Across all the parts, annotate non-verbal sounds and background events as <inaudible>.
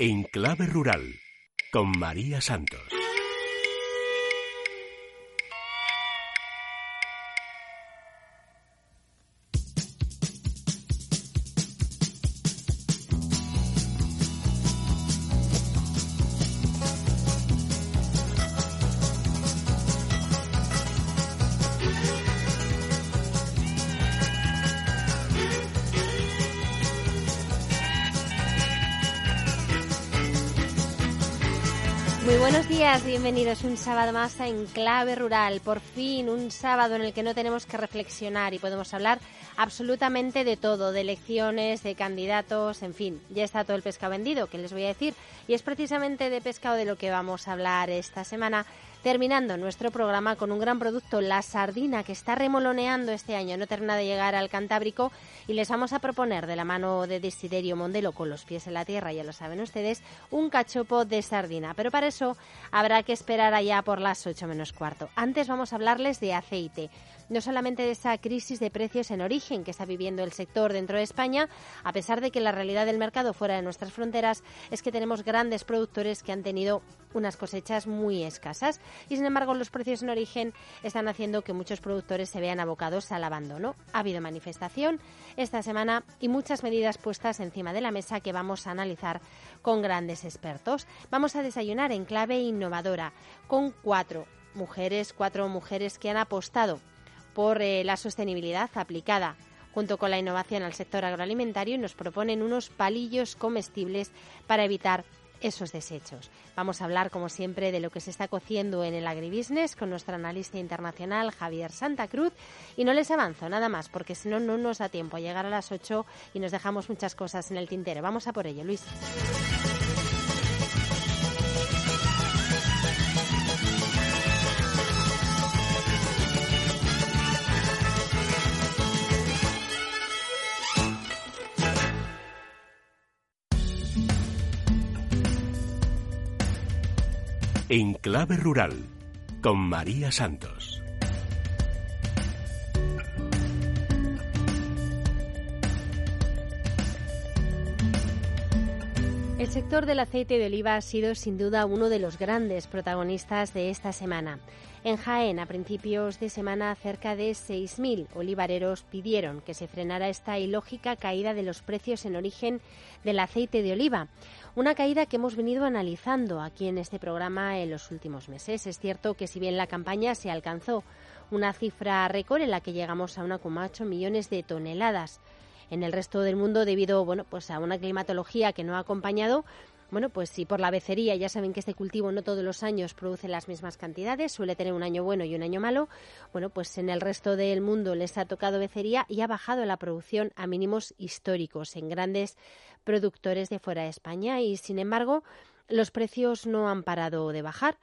En clave rural, con María Santos. Bienvenidos un sábado más a Enclave Rural. Por fin, un sábado en el que no tenemos que reflexionar y podemos hablar absolutamente de todo, de elecciones, de candidatos, en fin, ya está todo el pescado vendido, que les voy a decir. Y es precisamente de pescado de lo que vamos a hablar esta semana terminando nuestro programa con un gran producto, la sardina, que está remoloneando este año, no termina de llegar al Cantábrico y les vamos a proponer de la mano de Desiderio Mondelo con los pies en la tierra, ya lo saben ustedes, un cachopo de sardina. Pero para eso habrá que esperar allá por las 8 menos cuarto. Antes vamos a hablarles de aceite no solamente de esa crisis de precios en origen que está viviendo el sector dentro de España, a pesar de que la realidad del mercado fuera de nuestras fronteras es que tenemos grandes productores que han tenido unas cosechas muy escasas y sin embargo los precios en origen están haciendo que muchos productores se vean abocados al abandono. Ha habido manifestación esta semana y muchas medidas puestas encima de la mesa que vamos a analizar con grandes expertos. Vamos a desayunar en clave innovadora con cuatro mujeres, cuatro mujeres que han apostado por eh, la sostenibilidad aplicada junto con la innovación al sector agroalimentario nos proponen unos palillos comestibles para evitar esos desechos. Vamos a hablar, como siempre, de lo que se está cociendo en el agribusiness con nuestro analista internacional Javier Santa Cruz. Y no les avanzo nada más, porque si no, no nos da tiempo a llegar a las 8 y nos dejamos muchas cosas en el tintero. Vamos a por ello, Luis. En clave rural, con María Santos. El sector del aceite de oliva ha sido sin duda uno de los grandes protagonistas de esta semana. En Jaén, a principios de semana, cerca de 6.000 olivareros pidieron que se frenara esta ilógica caída de los precios en origen del aceite de oliva. Una caída que hemos venido analizando aquí en este programa en los últimos meses. Es cierto que si bien la campaña se alcanzó una cifra récord en la que llegamos a 1,8 millones de toneladas, en el resto del mundo debido bueno, pues a una climatología que no ha acompañado bueno, pues si por la becería ya saben que este cultivo no todos los años produce las mismas cantidades, suele tener un año bueno y un año malo, bueno, pues en el resto del mundo les ha tocado becería y ha bajado la producción a mínimos históricos en grandes productores de fuera de España y sin embargo los precios no han parado de bajar.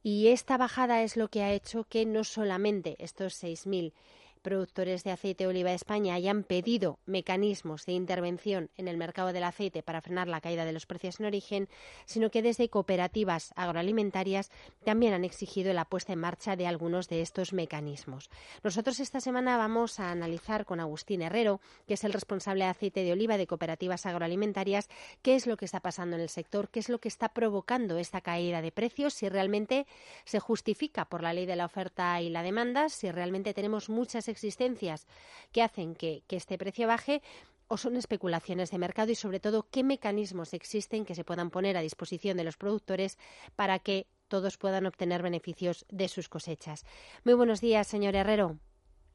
Y esta bajada es lo que ha hecho que no solamente estos 6.000 productores de aceite de oliva de España hayan pedido mecanismos de intervención en el mercado del aceite para frenar la caída de los precios en origen, sino que desde cooperativas agroalimentarias también han exigido la puesta en marcha de algunos de estos mecanismos. Nosotros esta semana vamos a analizar con Agustín Herrero, que es el responsable de aceite de oliva de cooperativas agroalimentarias, qué es lo que está pasando en el sector, qué es lo que está provocando esta caída de precios, si realmente se justifica por la ley de la oferta y la demanda, si realmente tenemos muchas existencias que hacen que, que este precio baje o son especulaciones de mercado y sobre todo qué mecanismos existen que se puedan poner a disposición de los productores para que todos puedan obtener beneficios de sus cosechas. Muy buenos días, señor Herrero.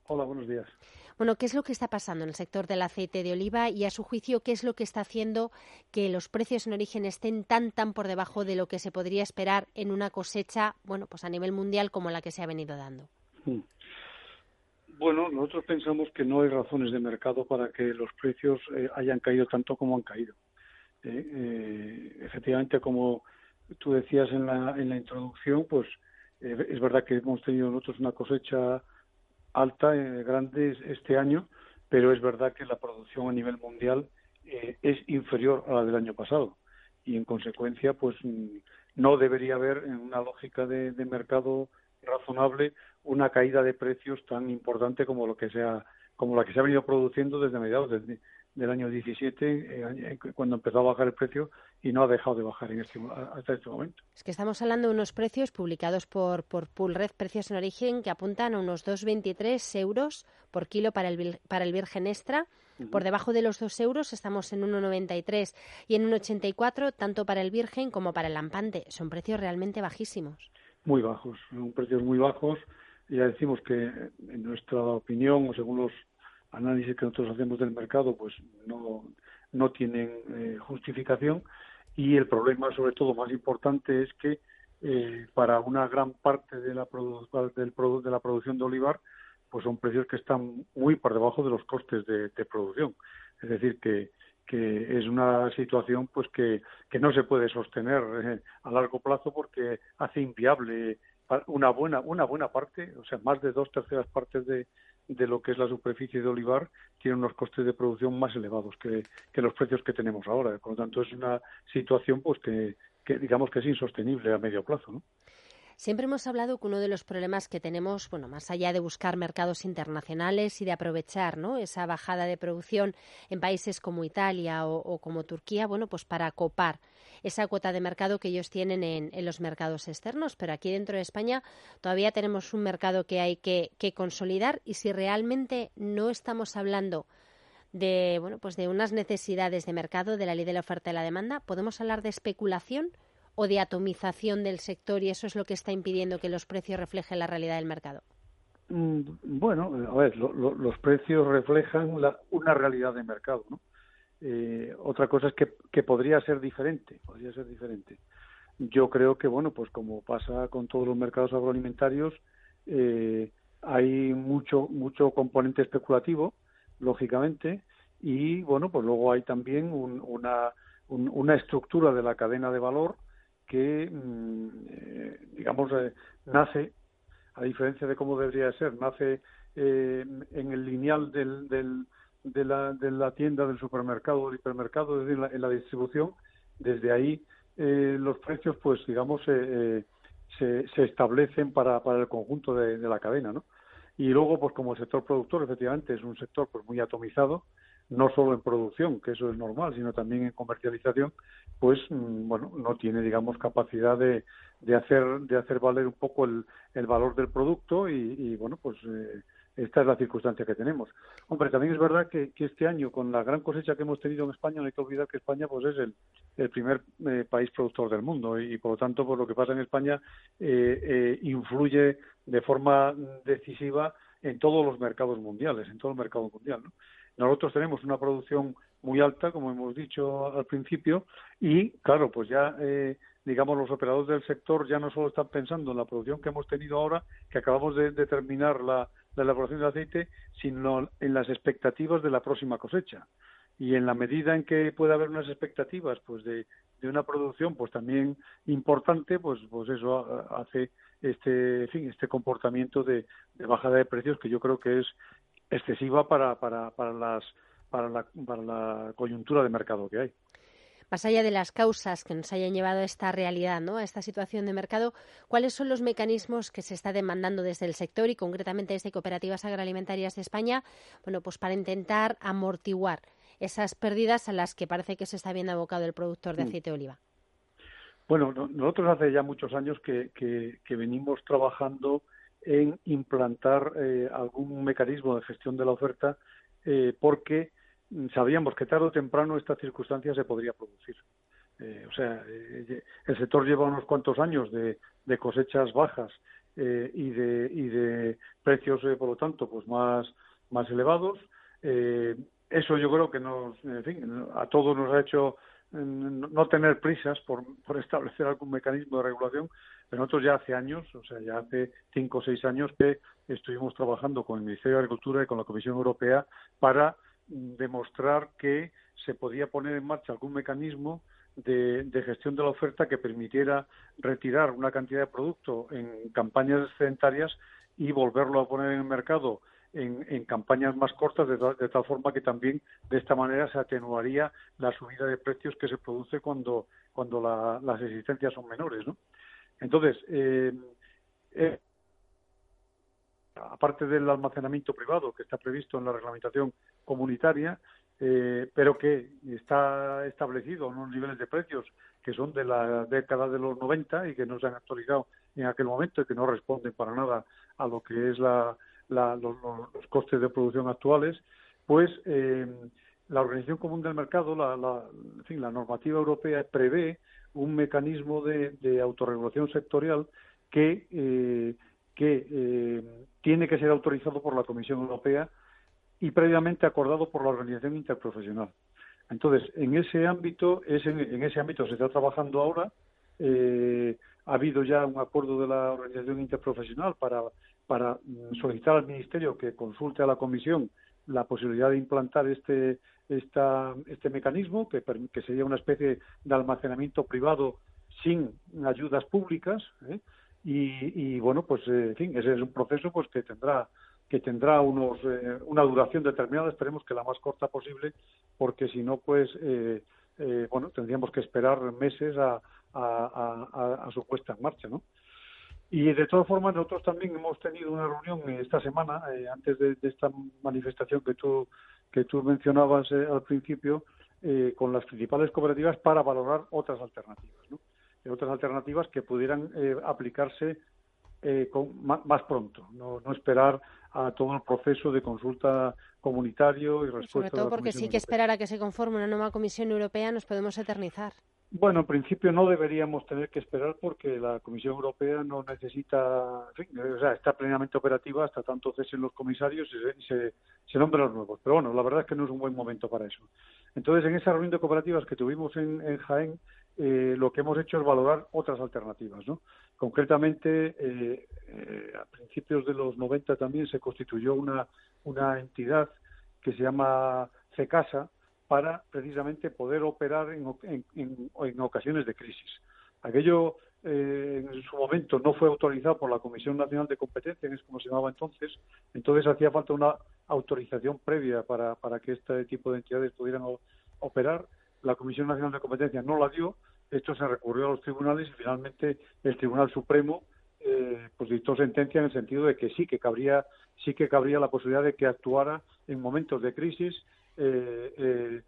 Hola, buenos días. Bueno, ¿qué es lo que está pasando en el sector del aceite de oliva y a su juicio qué es lo que está haciendo que los precios en origen estén tan tan por debajo de lo que se podría esperar en una cosecha, bueno, pues a nivel mundial como la que se ha venido dando? Mm. Bueno, nosotros pensamos que no hay razones de mercado para que los precios eh, hayan caído tanto como han caído. Eh, eh, efectivamente, como tú decías en la, en la introducción, pues es verdad que hemos tenido nosotros una cosecha alta, grande este año, pero es verdad que la producción a nivel mundial es inferior a la del año pasado y en consecuencia pues mm, no debería haber en una lógica de, de mercado razonable una caída de precios tan importante como lo que sea como la que se ha venido produciendo desde mediados del, del año 17 eh, cuando empezó a bajar el precio y no ha dejado de bajar en este, hasta este momento. Es que estamos hablando de unos precios publicados por, por Pulred, precios en origen, que apuntan a unos 2,23 euros por kilo para el, para el virgen extra. Por debajo de los 2 euros estamos en 1,93 y en 1,84 tanto para el virgen como para el lampante. Son precios realmente bajísimos. Muy bajos, son precios muy bajos ya decimos que en nuestra opinión o según los análisis que nosotros hacemos del mercado pues no no tienen eh, justificación. Y el problema sobre todo más importante es que eh, para una gran parte de la del de la producción de olivar pues son precios que están muy por debajo de los costes de, producción. Es decir que que es una situación pues que, que no se puede sostener eh, a largo plazo porque hace inviable una buena una buena parte, o sea, más de dos terceras partes de, de lo que es la superficie de olivar tiene unos costes de producción más elevados que, que los precios que tenemos ahora. Por lo tanto, es una situación pues que, que digamos que es insostenible a medio plazo, ¿no? Siempre hemos hablado que uno de los problemas que tenemos, bueno, más allá de buscar mercados internacionales y de aprovechar ¿no? esa bajada de producción en países como Italia o, como Turquía, bueno, pues para copar esa cuota de mercado que ellos tienen en, los mercados externos. Pero aquí dentro de España todavía tenemos un mercado que hay que, que consolidar y si realmente no estamos hablando de, bueno, pues de unas necesidades de mercado, de la ley de la oferta y la demanda, ¿podemos hablar de especulación? O de atomización del sector y eso es lo que está impidiendo que los precios reflejen la realidad del mercado? Mm, bueno, a ver, los precios reflejan una realidad de mercado, ¿no? Eh, otra cosa es que, podría ser diferente, podría ser diferente. Yo creo que, bueno, pues como pasa con todos los mercados agroalimentarios, eh, hay mucho, mucho componente especulativo, lógicamente, y, bueno, pues luego hay también una, una estructura de la cadena de valor que, mm, eh, digamos, eh, nace, a diferencia de cómo debería ser, nace eh, en el lineal del, del, de, la, de la tienda, del supermercado, del hipermercado, desde la, en la distribución, desde ahí los precios, pues, digamos, se, se establecen para, para el conjunto de, de la cadena, ¿no? Y luego, pues como el sector productor, efectivamente, es un sector pues muy atomizado, no solo en producción, que eso es normal, sino también en comercialización, pues mm, bueno, no tiene digamos capacidad de, de hacer de hacer valer un poco el, el valor del producto y, bueno, pues eh, esta es la circunstancia que tenemos. Hombre, también es verdad que, que, este año, con la gran cosecha que hemos tenido en España, no hay que olvidar que España pues es el, el primer eh, país productor del mundo y, por lo tanto, pues lo que pasa en España eh, eh, influye de forma decisiva en todos los mercados mundiales, en todo el mercado mundial. ¿no? Nosotros tenemos una producción muy alta, como hemos dicho al principio, y claro, pues ya, eh, digamos, los operadores del sector ya no solo están pensando en la producción que hemos tenido ahora, que acabamos de, terminar la, la elaboración del aceite, sino en las expectativas de la próxima cosecha. Y en la medida en que pueda haber unas expectativas pues de, de una producción pues también importante pues pues eso hace este fin este comportamiento de, de, bajada de precios que yo creo que es excesiva para, para, para, las, para, la, para la coyuntura de mercado que hay. Más allá de las causas que nos hayan llevado a esta realidad, ¿no? a esta situación de mercado, ¿cuáles son los mecanismos que se está demandando desde el sector y concretamente desde Cooperativas Agroalimentarias de España bueno, pues para intentar amortiguar esas pérdidas a las que parece que se está viendo abocado el productor de mm. aceite de oliva? Bueno, nosotros hace ya muchos años que, que, que venimos trabajando en implantar eh, algún mecanismo de gestión de la oferta eh, porque sabíamos que tarde o temprano esta circunstancia se podría producir. Eh, o sea, el sector lleva unos cuantos años de, cosechas bajas y, de, y de precios, por lo tanto, pues más, más elevados. eso yo creo que nos, en fin, a todos nos ha hecho no tener prisas por, por establecer algún mecanismo de regulación, pero nosotros ya hace años, o sea, ya hace cinco o seis años que estuvimos trabajando con el Ministerio de Agricultura y con la Comisión Europea para mm, demostrar que se podía poner en marcha algún mecanismo de, gestión de la oferta que permitiera retirar una cantidad de producto en campañas excedentarias y volverlo a poner en el mercado en, campañas más cortas, de, tal forma que también de esta manera se atenuaría la subida de precios que se produce cuando, cuando las existencias son menores. ¿no? Entonces, eh, eh, aparte del almacenamiento privado que está previsto en la reglamentación comunitaria, eh, pero que está establecido en unos niveles de precios que son de la década de los 90 y que no se han actualizado en aquel momento y que no responden para nada a lo que es la, los, costes de producción actuales, pues eh, la Organización Común del Mercado, la, la, en fin, la normativa europea prevé un mecanismo de, de autorregulación sectorial que, eh, que eh, tiene que ser autorizado por la Comisión Europea y previamente acordado por la Organización Interprofesional. Entonces, en ese ámbito, es en, ese ámbito se está trabajando ahora. Eh, ha habido ya un acuerdo de la Organización Interprofesional para para mm, solicitar al Ministerio que consulte a la Comisión la posibilidad de implantar este, esta, este mecanismo, que, que sería una especie de almacenamiento privado sin ayudas públicas. ¿eh? Y, bueno, pues eh, en fin, ese es un proceso pues que tendrá que tendrá unos eh, una duración determinada, esperemos que la más corta posible, porque si no, pues bueno, tendríamos que esperar meses a, a, a, a su puesta en marcha, ¿no? Y de todas formas, nosotros también hemos tenido una reunión esta semana, eh, antes de, esta manifestación que tú, que tú mencionabas eh, al principio, eh, con las principales cooperativas para valorar otras alternativas, ¿no? otras alternativas que pudieran aplicarse con, más, pronto, no, no esperar a todo el proceso de consulta comunitario y respuesta. Sobre todo porque sí que esperar a que se conforme una nueva Comisión Europea nos podemos eternizar. Bueno, en principio no deberíamos tener que esperar porque la Comisión Europea no necesita, en fin, o sea, está plenamente operativa hasta tanto cesen los comisarios y se, se, nombren los nuevos. Pero bueno, la verdad es que no es un buen momento para eso. Entonces, en esa reunión de cooperativas que tuvimos en, Jaén, eh, lo que hemos hecho es valorar otras alternativas, ¿no? Concretamente, eh, eh, a principios de los 90 también se constituyó una, una entidad que se llama CECASA, para precisamente poder operar en, en, ocasiones de crisis. Aquello eh, en su momento no fue autorizado por la Comisión Nacional de Competencia, que es como se llamaba entonces, entonces hacía falta una autorización previa para, para que este tipo de entidades pudieran operar. La Comisión Nacional de Competencia no la dio, esto se recurrió a los tribunales y finalmente el Tribunal Supremo eh, pues dictó sentencia en el sentido de que sí que cabría sí que cabría la posibilidad de que actuara en momentos de crisis eh, eh,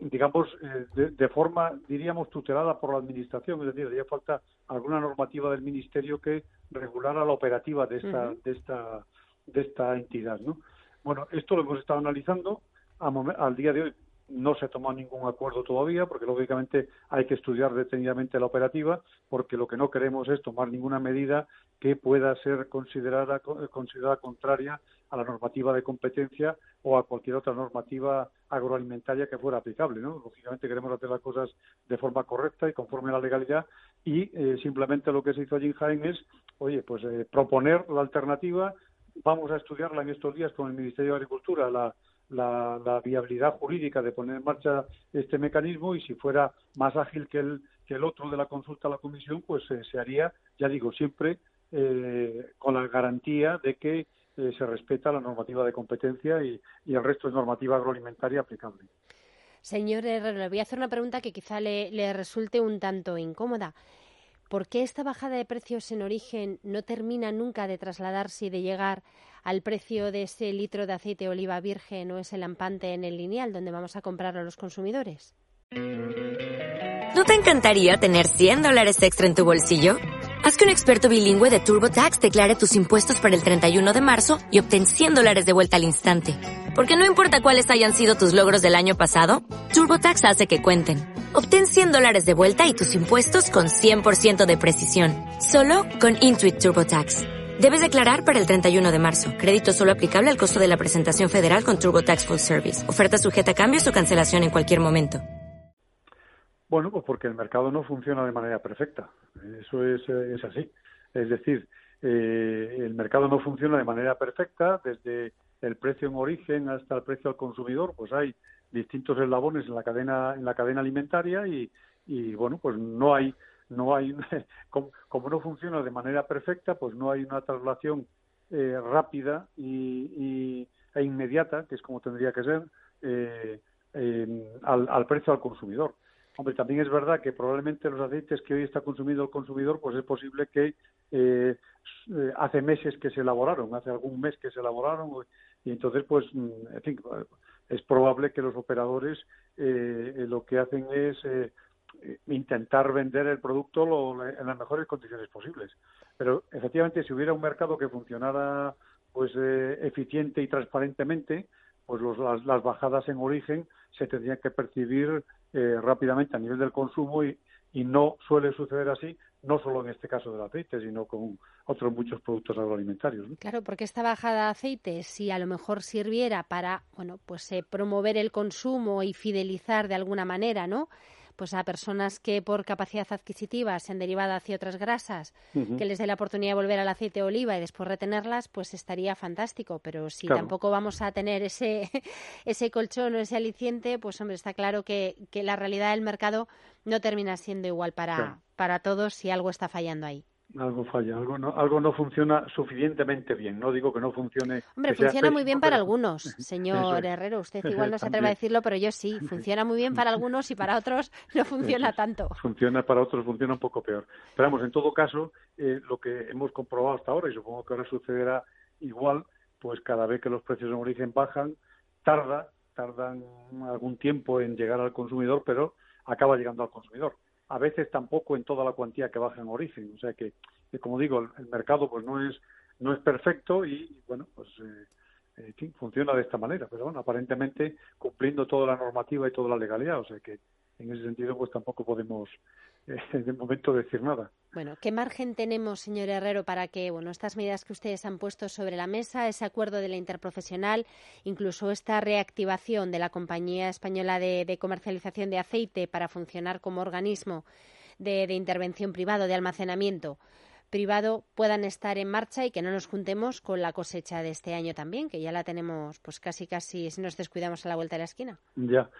digamos, eh, de, forma, diríamos, tutelada por la Administración, es decir, haría falta alguna normativa del Ministerio que regulara la operativa de esta, de esta, de esta entidad, ¿no? Bueno, esto lo hemos estado analizando. al día de hoy no se ha tomado ningún acuerdo todavía, porque lógicamente hay que estudiar detenidamente la operativa, porque lo que no queremos es tomar ninguna medida que pueda ser considerada, considerada contraria a la normativa de competencia o a cualquier otra normativa agroalimentaria que fuera aplicable. ¿no? Lógicamente queremos hacer las cosas de forma correcta y conforme a la legalidad y eh, simplemente lo que se hizo allí en Jaén es, oye, pues eh, proponer la alternativa, vamos a estudiarla en estos días con el Ministerio de Agricultura, la la, viabilidad jurídica de poner en marcha este mecanismo y si fuera más ágil que el, que el otro de la consulta a la Comisión, pues eh, se haría, ya digo, siempre eh, con la garantía de que eh, se respeta la normativa de competencia y, el resto de normativa agroalimentaria aplicable. Señor Herrero, le voy a hacer una pregunta que quizá le resulte un tanto incómoda. ¿Por qué esta bajada de precios en origen no termina nunca de trasladarse y de llegar al precio de ese litro de aceite de oliva virgen o ese lampante en el lineal donde vamos a comprar a los consumidores? ¿No te encantaría tener 100 dólares extra en tu bolsillo? Haz que un experto bilingüe de TurboTax declare tus impuestos para el 31 de marzo y obtén 100 dólares de vuelta al instante. Porque no importa cuáles hayan sido tus logros del año pasado, TurboTax hace que cuenten. Obtén 100 dólares de vuelta y tus impuestos con 100% de precisión. Solo con Intuit TurboTax. Debes declarar para el 31 de marzo. Crédito solo aplicable al costo de la presentación federal con TurboTax Full Service. Oferta sujeta a cambios o cancelación en cualquier momento. Bueno, pues porque el mercado no funciona de manera perfecta. Eso es, es así. Es decir, eh, el mercado no funciona de manera perfecta, desde el precio en origen hasta el precio al consumidor, pues hay distintos eslabones en la cadena en la cadena alimentaria y, y bueno, pues no hay no hay <laughs> como, no funciona de manera perfecta, pues no hay una traslación eh, rápida y, e inmediata, que es como tendría que ser, eh, al, al precio al consumidor. Hombre, también es verdad que probablemente los aceites que hoy está consumido el consumidor, pues es posible que eh, eh, hace meses que se elaboraron, hace algún mes que se elaboraron, y entonces, pues, en fin, es probable que los operadores eh, lo que hacen es intentar vender el producto en las mejores condiciones posibles. Pero efectivamente, si hubiera un mercado que funcionara pues eficiente y transparentemente, pues las, las bajadas en origen se tendrían que percibir eh, rápidamente a nivel del consumo y no suele suceder así, no solo en este caso del aceite, sino con otros muchos productos agroalimentarios. Claro, porque esta bajada de aceite, si a lo mejor sirviera para, bueno, pues eh, promover el consumo y fidelizar de alguna manera, ¿no? Pues a personas que por capacidad adquisitiva se han derivado hacia otras grasas, que les dé la oportunidad de volver al aceite de oliva y después retenerlas, pues estaría fantástico. Pero si tampoco vamos a tener ese, <laughs> ese colchón o ese aliciente, pues hombre, está claro que, que la realidad del mercado no termina siendo igual para, para todos si algo está fallando ahí algo falla, algo no, algo no funciona suficientemente bien. No digo que no funcione. Hombre, funciona muy bien para algunos, <laughs> señor Herrero. Usted <laughs> igual no se atreve a decirlo, pero yo sí. <laughs> Funciona muy bien para algunos y para otros no funciona tanto. Funciona para otros, funciona un poco peor. Pero vamos, en todo caso, eh, lo que hemos comprobado hasta ahora, y supongo que ahora sucederá igual, pues cada vez que los precios en origen bajan, tarda, tardan algún tiempo en llegar al consumidor, pero acaba llegando al consumidor a veces tampoco en toda la cuantía que baja en origen. O sea que, como digo, el, mercado pues no es no es perfecto y, bueno, pues eh, eh funciona de esta manera. Pero bueno, aparentemente cumpliendo toda la normativa y toda la legalidad. O sea que en ese sentido pues tampoco podemos eh, de momento decir nada. Bueno, ¿qué margen tenemos, señor Herrero, para que bueno, estas medidas que ustedes han puesto sobre la mesa, ese acuerdo de la interprofesional, incluso esta reactivación de la Compañía Española de, Comercialización de Aceite para funcionar como organismo de, intervención privado, de almacenamiento privado, puedan estar en marcha y que no nos juntemos con la cosecha de este año también, que ya la tenemos pues casi casi si nos descuidamos a la vuelta de la esquina? Ya,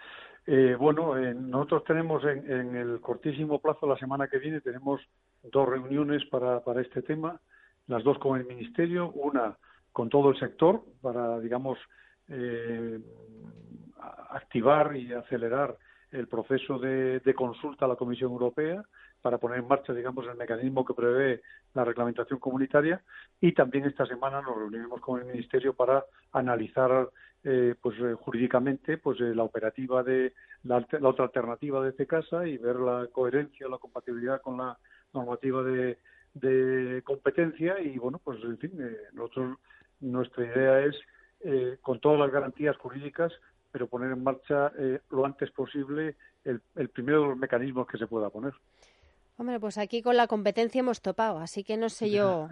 eh, bueno, eh, nosotros tenemos en, el cortísimo plazo, la semana que viene, tenemos dos reuniones para, para este tema, las dos con el Ministerio, una con todo el sector para, digamos, eh, activar y acelerar el proceso de, consulta a la Comisión Europea para poner en marcha, digamos, el mecanismo que prevé la reglamentación comunitaria y también esta semana nos reuniremos con el Ministerio para analizar eh, pues eh, jurídicamente pues eh, la operativa de la, otra alternativa de este casa y ver la coherencia la compatibilidad con la normativa de, competencia y bueno pues en fin nosotros nuestra idea es con todas las garantías jurídicas pero poner en marcha lo antes posible el, el primero de los mecanismos que se pueda poner. Hombre, pues aquí con la competencia hemos topado, así que no sé yo,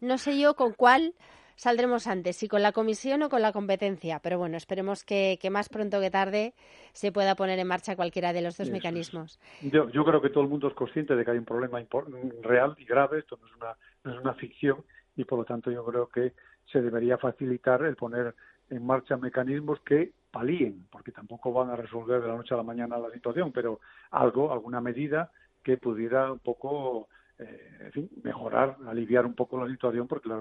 no sé yo con cuál saldremos antes, si con la comisión o con la competencia. Pero bueno, esperemos que, más pronto que tarde se pueda poner en marcha cualquiera de los dos mecanismos. Yo, yo, creo que todo el mundo es consciente de que hay un problema real y grave, esto no es, una, no es una ficción, y por lo tanto yo creo que se debería facilitar el poner en marcha mecanismos que palíen, porque tampoco van a resolver de la noche a la mañana la situación, pero algo, alguna medida que pudiera un poco, eh, en fin, mejorar, aliviar un poco la situación, porque la,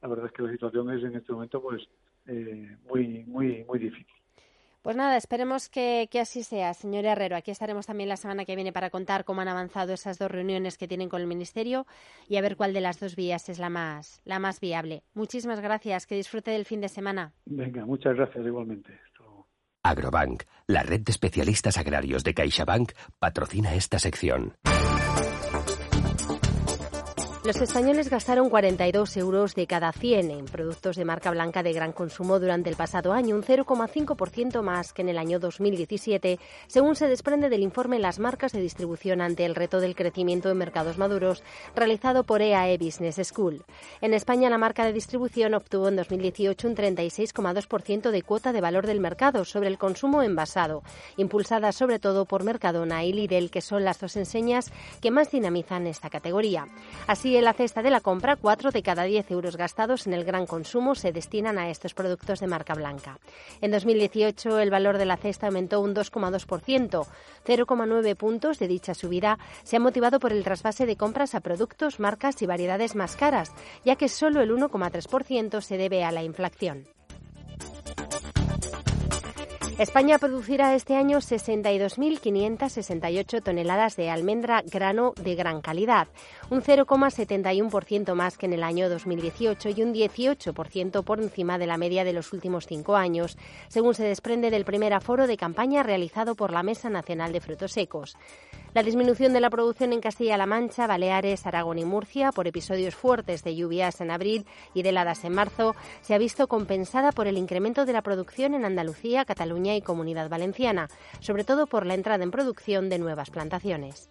la verdad es que la situación es en este momento pues eh, muy, muy, muy difícil. Pues nada, esperemos que, que, así sea, señor Herrero. Aquí estaremos también la semana que viene para contar cómo han avanzado esas dos reuniones que tienen con el Ministerio y a ver cuál de las dos vías es la más, la más viable. Muchísimas gracias. Que disfrute del fin de semana. Venga, muchas gracias igualmente. Agrobank, la red de especialistas agrarios de CaixaBank, patrocina esta sección. Los españoles gastaron 42 euros de cada 100 en productos de marca blanca de gran consumo durante el pasado año, un 0,5% más que en el año 2017, según se desprende del informe Las marcas de distribución ante el reto del crecimiento en mercados maduros, realizado por EAE e Business School. En España, la marca de distribución obtuvo en 2018 un 36,2% de cuota de valor del mercado sobre el consumo envasado, impulsada sobre todo por Mercadona y Lidl, que son las dos enseñas que más dinamizan esta categoría. Así, en la cesta de la compra, 4 de cada 10 euros gastados en el gran consumo se destinan a estos productos de marca blanca. En 2018 el valor de la cesta aumentó un 2,2%. 0,9 puntos de dicha subida se ha motivado por el trasvase de compras a productos, marcas y variedades más caras, ya que solo el 1,3% se debe a la inflación. España producirá este año 62.568 toneladas de almendra grano de gran calidad, un 0,71% más que en el año 2018 y un 18% por encima de la media de los últimos cinco años, según se desprende del primer aforo de campaña realizado por la Mesa Nacional de Frutos Secos. La disminución de la producción en Castilla-La Mancha, Baleares, Aragón y Murcia por episodios fuertes de lluvias en abril y de heladas en marzo se ha visto compensada por el incremento de la producción en Andalucía, Cataluña y Comunidad Valenciana, sobre todo por la entrada en producción de nuevas plantaciones.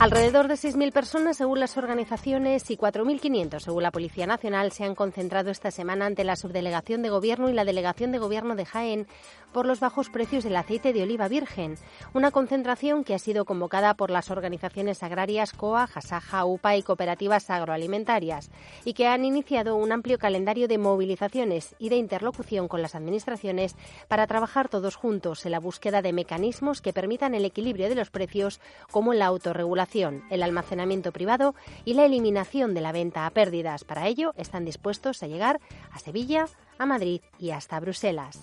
Alrededor de 6.000 personas, según las organizaciones, y 4.500, según la Policía Nacional, se han concentrado esta semana ante la Subdelegación de Gobierno y la Delegación de Gobierno de Jaén por los bajos precios del aceite de oliva virgen. Una concentración que ha sido convocada por las organizaciones agrarias COA, Jasaja, UPA y cooperativas agroalimentarias y que han iniciado un amplio calendario de movilizaciones y de interlocución con las administraciones para trabajar todos juntos en la búsqueda de mecanismos que permitan el equilibrio de los precios como en la autorregulación, el almacenamiento privado y la eliminación de la venta a pérdidas. Para ello están dispuestos a llegar a Sevilla, a Madrid y hasta Bruselas.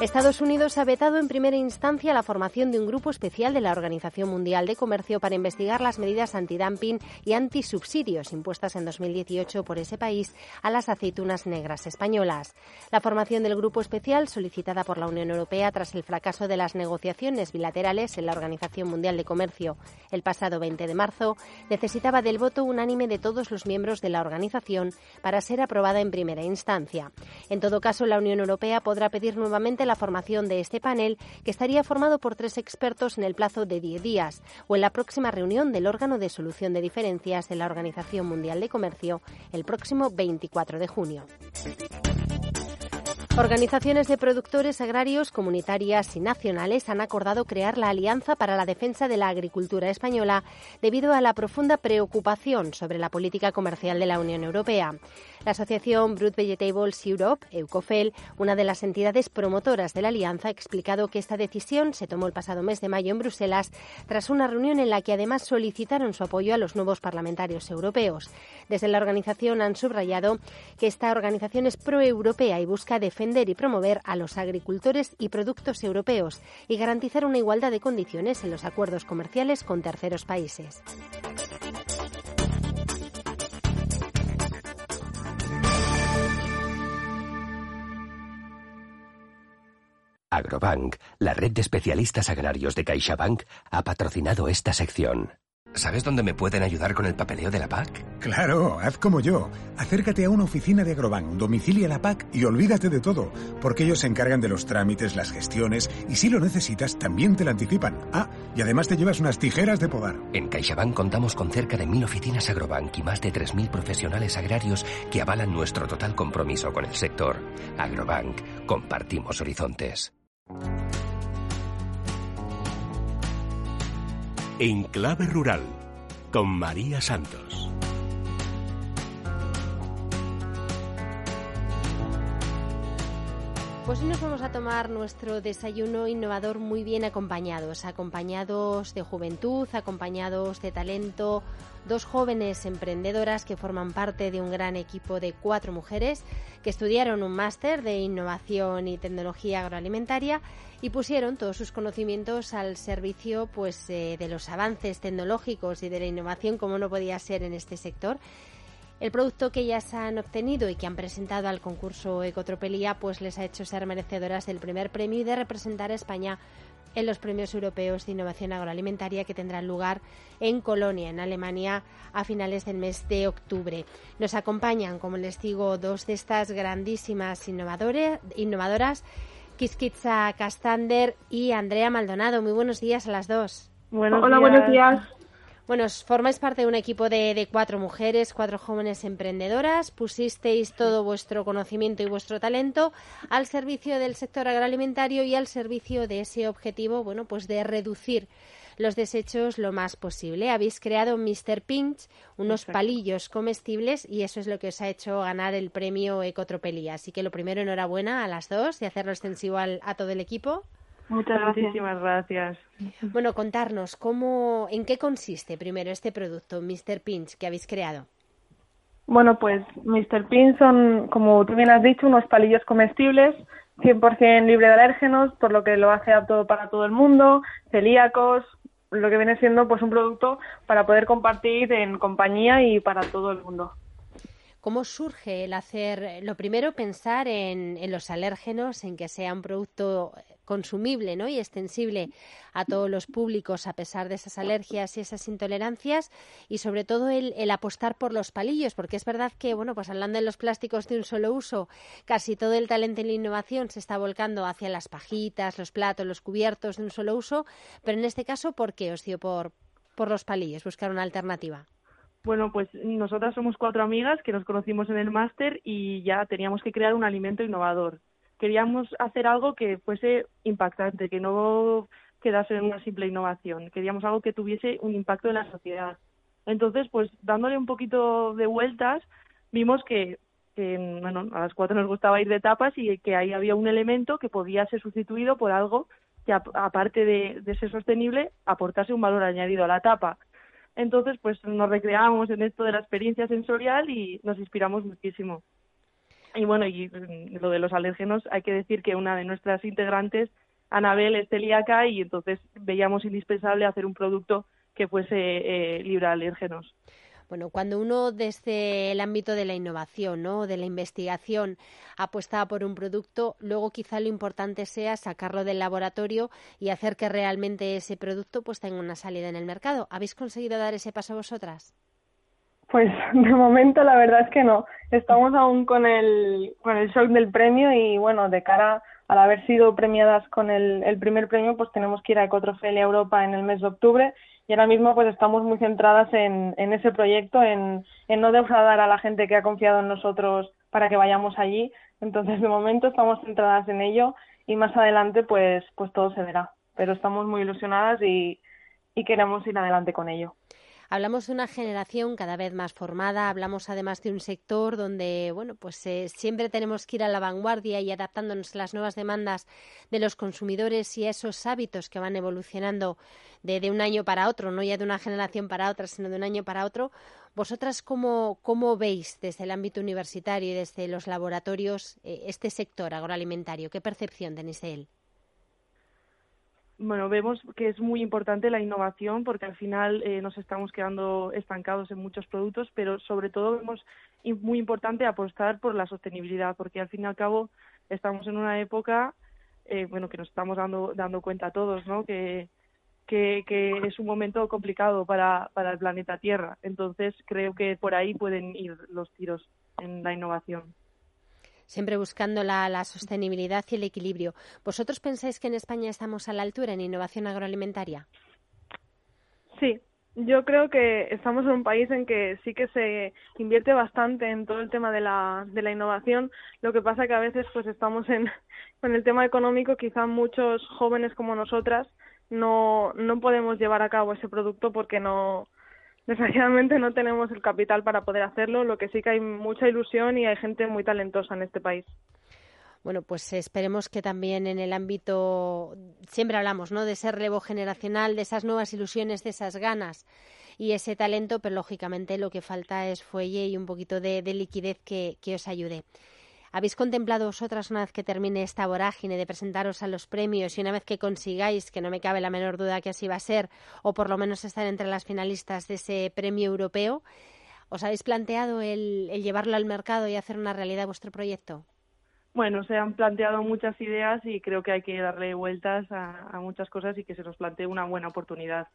Estados Unidos ha vetado en primera instancia la formación de un grupo especial de la Organización Mundial de Comercio para investigar las medidas antidumping y antisubsidios impuestas en 2018 por ese país a las aceitunas negras españolas. La formación del grupo especial, solicitada por la Unión Europea tras el fracaso de las negociaciones bilaterales en la Organización Mundial de Comercio el pasado 20 de marzo, necesitaba del voto unánime de todos los miembros de la organización para ser aprobada en primera instancia. En todo caso, la Unión Europea podrá pedir nuevamente la formación de este panel, que estaría formado por tres expertos en el plazo de 10 días, o en la próxima reunión del órgano de solución de diferencias de la Organización Mundial de Comercio el próximo 24 de junio. Organizaciones de productores agrarios, comunitarias y nacionales han acordado crear la Alianza para la Defensa de la Agricultura Española debido a la profunda preocupación sobre la política comercial de la Unión Europea. La asociación Brut Vegetables Europe, Eucofel, una de las entidades promotoras de la alianza, ha explicado que esta decisión se tomó el pasado mes de mayo en Bruselas tras una reunión en la que además solicitaron su apoyo a los nuevos parlamentarios europeos. Desde la organización han subrayado que esta organización es proeuropea y busca defender y promover a los agricultores y productos europeos y garantizar una igualdad de condiciones en los acuerdos comerciales con terceros países. Agrobank, la red de especialistas agrarios de CaixaBank, ha patrocinado esta sección. ¿Sabes dónde me pueden ayudar con el papeleo de la PAC? Claro, haz como yo. Acércate a una oficina de Agrobank, domicilia la PAC y olvídate de todo, porque ellos se encargan de los trámites, las gestiones y si lo necesitas también te la anticipan. Ah, y además te llevas unas tijeras de podar. En CaixaBank contamos con cerca de mil oficinas Agrobank y más de 3.000 profesionales agrarios que avalan nuestro total compromiso con el sector. Agrobank, compartimos horizontes. En clave rural, con María Santos. Pues hoy nos vamos a tomar nuestro desayuno innovador muy bien acompañados, acompañados de juventud, acompañados de talento, dos jóvenes emprendedoras que forman parte de un gran equipo de cuatro mujeres que estudiaron un máster de innovación y tecnología agroalimentaria y pusieron todos sus conocimientos al servicio pues eh, de los avances tecnológicos y de la innovación como no podía ser en este sector El producto que ellas han obtenido y que han presentado al concurso Ecotropelía pues les ha hecho ser merecedoras del primer premio y de representar a España en los premios europeos de innovación agroalimentaria que tendrán lugar en Colonia, en Alemania, a finales del mes de octubre. Nos acompañan, como les digo, dos de estas grandísimas innovadoras, Kiskitza Castander y Andrea Maldonado. Muy buenos días a las dos. Hola, buenos días. Bueno, formáis parte de un equipo de, cuatro mujeres, cuatro jóvenes emprendedoras. Pusisteis todo vuestro conocimiento y vuestro talento al servicio del sector agroalimentario y al servicio de ese objetivo, bueno, pues de reducir los desechos lo más posible. Habéis creado Mr. Pinch, unos palillos comestibles y eso es lo que os ha hecho ganar el premio Ecotropelía. Así que lo primero, enhorabuena a las dos y hacerlo extensivo a todo el equipo. Muchas Muchísimas gracias. Bueno, contarnos cómo, en qué consiste primero este producto, Mr. Pinch, que habéis creado. Bueno, pues Mr. Pinch son, como tú bien has dicho, unos palillos comestibles 100% libre de alérgenos, por lo que lo hace apto para todo el mundo, celíacos, lo que viene siendo pues un producto para poder compartir en compañía y para todo el mundo. ¿Cómo surge el hacer, lo primero, pensar en, los alérgenos, en que sea un producto consumible ¿no? y extensible a todos los públicos a pesar de esas alergias y esas intolerancias y sobre todo el, apostar por los palillos, porque es verdad que, bueno, pues hablando de los plásticos de un solo uso, casi todo el talento y la innovación se está volcando hacia las pajitas, los platos, los cubiertos de un solo uso, pero en este caso, ¿por qué os dio por los palillos, buscar una alternativa? Bueno, pues nosotras somos cuatro amigas que nos conocimos en el máster y ya teníamos que crear un alimento innovador. Queríamos hacer algo que fuese impactante, que no quedase en una simple innovación. Queríamos algo que tuviese un impacto en la sociedad. Entonces, pues dándole un poquito de vueltas, vimos que, bueno, a las cuatro nos gustaba ir de tapas y que ahí había un elemento que podía ser sustituido por algo que, aparte de ser sostenible, aportase un valor añadido a la tapa. Entonces, pues nos recreamos en esto de la experiencia sensorial y nos inspiramos muchísimo. Y bueno, y mm, lo de los alérgenos, hay que decir que una de nuestras integrantes, Anabel, es celíaca y entonces veíamos indispensable hacer un producto que fuese eh, libre de alérgenos. Bueno, cuando uno desde el ámbito de la innovación, ¿no? de la investigación, apuesta por un producto, luego quizá lo importante sea sacarlo del laboratorio y hacer que realmente ese producto pues tenga una salida en el mercado. ¿Habéis conseguido dar ese paso vosotras? Pues de momento la verdad es que no. Estamos aún con el, con el shock del premio y bueno, de cara al haber sido premiadas con el, primer premio, pues tenemos que ir a Ecotrofelia Europa en el mes de octubre y ahora mismo pues estamos muy centradas en, en ese proyecto, en, en no defraudar a la gente que ha confiado en nosotros para que vayamos allí. Entonces, de momento estamos centradas en ello y más adelante pues, pues todo se verá. Pero estamos muy ilusionadas y, y queremos ir adelante con ello. Hablamos de una generación cada vez más formada, hablamos además de un sector donde, bueno, pues eh, siempre tenemos que ir a la vanguardia y adaptándonos a las nuevas demandas de los consumidores y a esos hábitos que van evolucionando de, un año para otro, no ya de una generación para otra, sino de un año para otro. ¿Vosotras cómo, cómo veis desde el ámbito universitario y desde los laboratorios eh, este sector agroalimentario? ¿Qué percepción tenéis de él? Bueno, vemos que es muy importante la innovación porque al final eh, nos estamos quedando estancados en muchos productos, pero sobre todo vemos muy importante apostar por la sostenibilidad porque al fin y al cabo estamos en una época, eh, bueno, que nos estamos dando, dando cuenta todos, ¿no? Que, que, que es un momento complicado para, para el planeta Tierra. Entonces creo que por ahí pueden ir los tiros en la innovación siempre buscando la, sostenibilidad y el equilibrio. ¿Vosotros pensáis que en España estamos a la altura en innovación agroalimentaria? Sí, yo creo que estamos en un país en que sí que se invierte bastante en todo el tema de la, de la innovación. Lo que pasa que a veces pues estamos en, <laughs> con el tema económico, quizá muchos jóvenes como nosotras no, no podemos llevar a cabo ese producto porque no, Desgraciadamente no tenemos el capital para poder hacerlo, lo que sí que hay mucha ilusión y hay gente muy talentosa en este país. Bueno, pues esperemos que también en el ámbito, siempre hablamos, ¿no? De ese relevo generacional, de esas nuevas ilusiones, de esas ganas y ese talento, pero lógicamente lo que falta es fuelle y un poquito de, liquidez que os ayude. ¿Habéis contemplado vosotras una vez que termine esta vorágine de presentaros a los premios y una vez que consigáis, que no me cabe la menor duda que así va a ser, o por lo menos estar entre las finalistas de ese premio europeo, ¿Os habéis planteado el, llevarlo al mercado y hacer una realidad vuestro proyecto? Bueno, se han planteado muchas ideas y creo que hay que darle vueltas a muchas cosas y que se nos plantee una buena oportunidad.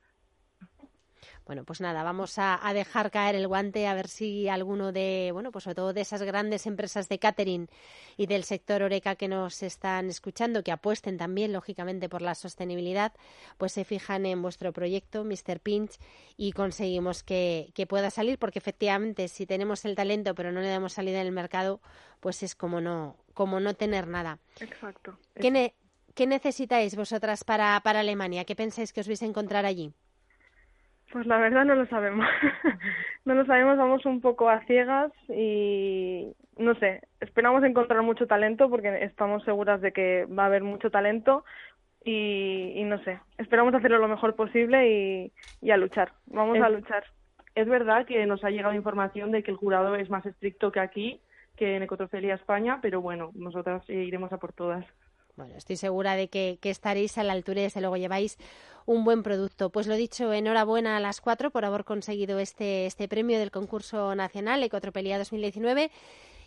Bueno, pues nada, vamos a, dejar caer el guante a ver si alguno de, bueno, pues sobre todo de esas grandes empresas de catering y del sector Oreca que nos están escuchando, que apuesten también, lógicamente, por la sostenibilidad, pues se fijan en vuestro proyecto, Mr. Pinch, y conseguimos que, pueda salir, porque efectivamente, si tenemos el talento pero no le damos salida en el mercado, pues es como no, como no tener nada. Exacto. ¿Qué, ¿qué necesitáis vosotras para, para Alemania? ¿Qué pensáis que os vais a encontrar allí? Pues la verdad no lo sabemos. <laughs> no lo sabemos, vamos un poco a ciegas y no sé, esperamos encontrar mucho talento porque estamos seguras de que va a haber mucho talento y, no sé, esperamos hacerlo lo mejor posible y, a luchar. Vamos a luchar. Es verdad que nos ha llegado información de que el jurado es más estricto que aquí, que en Ecotrofelia España, pero bueno, nosotras iremos a por todas. Bueno, estoy segura de que, estaréis a la altura y desde luego lleváis un buen producto. Pues lo dicho, enhorabuena a las cuatro por haber conseguido este, este premio del concurso nacional Ecotropelía 2019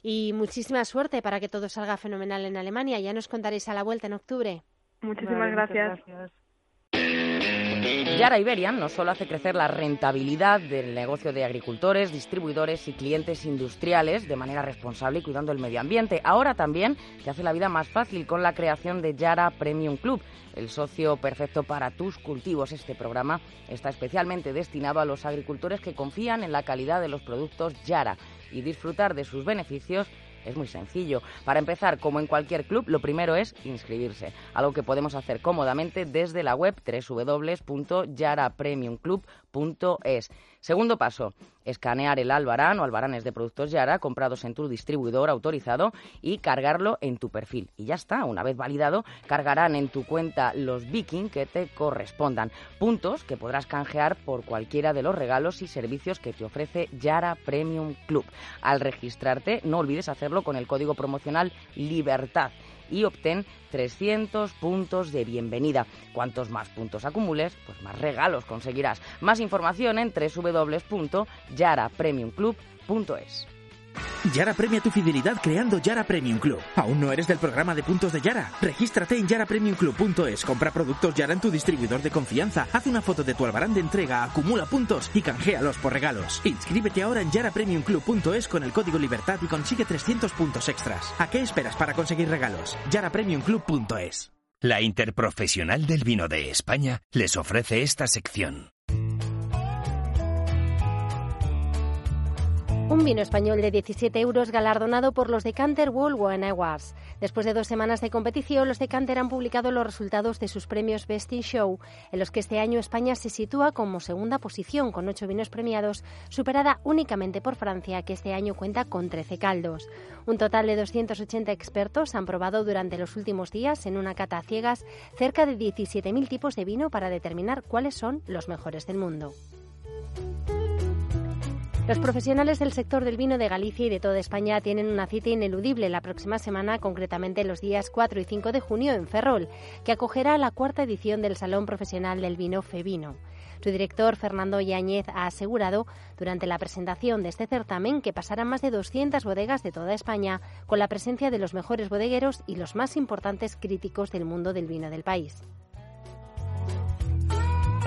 y muchísima suerte para que todo salga fenomenal en Alemania. Ya nos contaréis a la vuelta en octubre. Muchísimas gracias. Yara Iberian no solo hace crecer la rentabilidad del negocio de agricultores, distribuidores y clientes industriales de manera responsable y cuidando el medio ambiente, ahora también te hace la vida más fácil con la creación de Yara Premium Club, el socio perfecto para tus cultivos. Este programa está especialmente destinado a los agricultores que confían en la calidad de los productos Yara y disfrutar de sus beneficios es muy sencillo. Para empezar, como en cualquier club, lo primero es inscribirse, algo que podemos hacer cómodamente desde la web www.yarapremiumclub.es. Segundo paso, escanear el albarán o albaranes de productos Yara comprados en tu distribuidor autorizado y cargarlo en tu perfil. Y ya está, una vez validado, cargarán en tu cuenta los Viking que te correspondan, puntos que podrás canjear por cualquiera de los regalos y servicios que te ofrece Yara Premium Club. Al registrarte, no olvides hacerlo con el código promocional Libertad y obtén 300 puntos de bienvenida. Cuantos más puntos acumules, pues más regalos conseguirás. Más información en www.yarapremiumclub.es. Yara premia tu fidelidad creando Yara Premium Club. ¿Aún no eres del programa de puntos de Yara? Regístrate en yarapremiumclub.es, compra productos Yara en tu distribuidor de confianza, haz una foto de tu albarán de entrega, acumula puntos y canjealos por regalos. Inscríbete ahora en yarapremiumclub.es con el código Libertad y consigue 300 puntos extras. ¿A qué esperas para conseguir regalos? yarapremiumclub.es. La Interprofesional del Vino de España les ofrece esta sección. Un vino español de 17 euros galardonado por los Decanter World Wine Awards. Después de dos semanas de competición, los Decanter han publicado los resultados de sus premios Best in Show, en los que este año España se sitúa como segunda posición con ocho vinos premiados, superada únicamente por Francia, que este año cuenta con 13 caldos. Un total de 280 expertos han probado durante los últimos días en una cata a ciegas cerca de 17.000 tipos de vino para determinar cuáles son los mejores del mundo. Los profesionales del sector del vino de Galicia y de toda España tienen una cita ineludible la próxima semana, concretamente los días 4 y 5 de junio en Ferrol, que acogerá la cuarta edición del Salón Profesional del Vino Fevino. Su director, Fernando Yáñez, ha asegurado durante la presentación de este certamen que pasarán más de 200 bodegas de toda España con la presencia de los mejores bodegueros y los más importantes críticos del mundo del vino del país.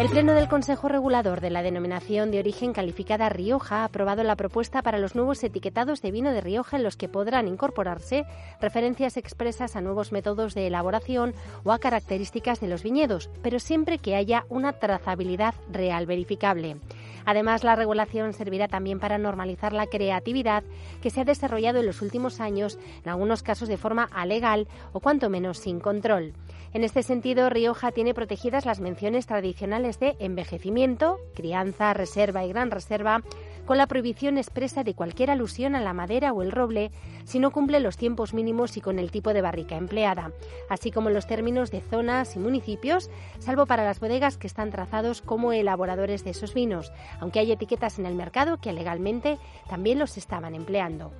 El Pleno del Consejo Regulador de la Denominación de Origen Calificada Rioja ha aprobado la propuesta para los nuevos etiquetados de vino de Rioja en los que podrán incorporarse referencias expresas a nuevos métodos de elaboración o a características de los viñedos, pero siempre que haya una trazabilidad real verificable. Además, la regulación servirá también para normalizar la creatividad que se ha desarrollado en los últimos años, en algunos casos de forma alegal o cuanto menos sin control. En este sentido, Rioja tiene protegidas las menciones tradicionales de envejecimiento, crianza, reserva y gran reserva, con la prohibición expresa de cualquier alusión a la madera o el roble si no cumple los tiempos mínimos y con el tipo de barrica empleada, así como los términos de zonas y municipios, salvo para las bodegas que están trazados como elaboradores de esos vinos, aunque hay etiquetas en el mercado que legalmente también los estaban empleando.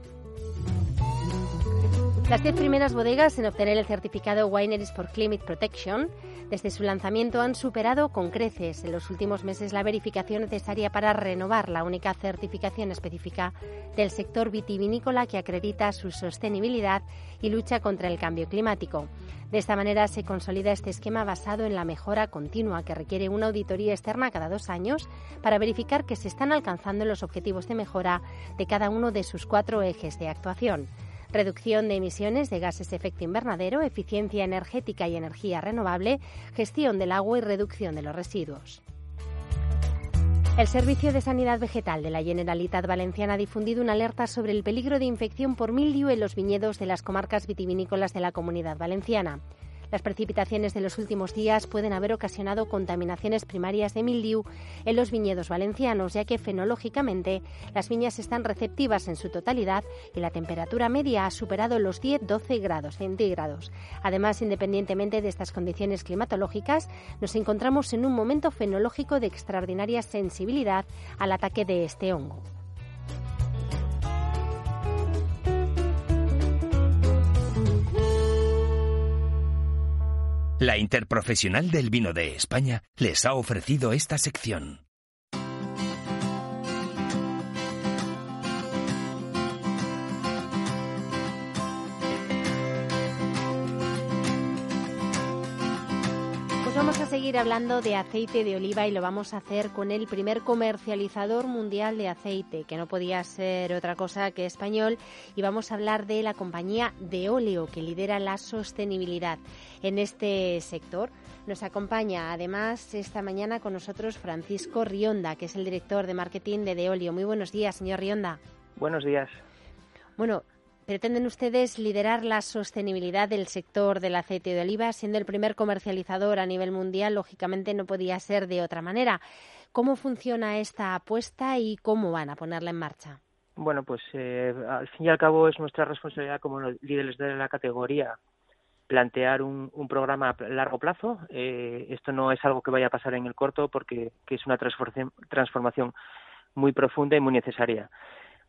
Las diez primeras bodegas en obtener el certificado Wineries for Climate Protection desde su lanzamiento han superado con creces en los últimos meses la verificación necesaria para renovar la única certificación específica del sector vitivinícola que acredita su sostenibilidad y lucha contra el cambio climático. De esta manera se consolida este esquema basado en la mejora continua que requiere una auditoría externa cada dos años para verificar que se están alcanzando los objetivos de mejora de cada uno de sus cuatro ejes de actuación reducción de emisiones de gases de efecto invernadero, eficiencia energética y energía renovable, gestión del agua y reducción de los residuos. El Servicio de Sanidad Vegetal de la Generalitat Valenciana ha difundido una alerta sobre el peligro de infección por mildiu en los viñedos de las comarcas vitivinícolas de la Comunidad Valenciana. Las precipitaciones de los últimos días pueden haber ocasionado contaminaciones primarias de mildiu en los viñedos valencianos, ya que fenológicamente las viñas están receptivas en su totalidad y la temperatura media ha superado los 10-12 grados centígrados. Además, independientemente de estas condiciones climatológicas, nos encontramos en un momento fenológico de extraordinaria sensibilidad al ataque de este hongo. La Interprofesional del Vino de España les ha ofrecido esta sección. Seguir hablando de aceite de oliva y lo vamos a hacer con el primer comercializador mundial de aceite, que no podía ser otra cosa que español, y vamos a hablar de la compañía de óleo que lidera la sostenibilidad en este sector. Nos acompaña además esta mañana con nosotros Francisco Rionda, que es el director de marketing de Deolio. Muy buenos días, señor Rionda. Buenos días. Bueno, pretenden ustedes liderar la sostenibilidad del sector del aceite de oliva, siendo el primer comercializador a nivel mundial, lógicamente no podía ser de otra manera. ¿Cómo funciona esta apuesta y cómo van a ponerla en marcha? Bueno, pues eh, al fin y al cabo es nuestra responsabilidad como líderes de la categoría plantear un, programa a largo plazo. Eh, esto no es algo que vaya a pasar en el corto porque que es una transformación muy profunda y muy necesaria.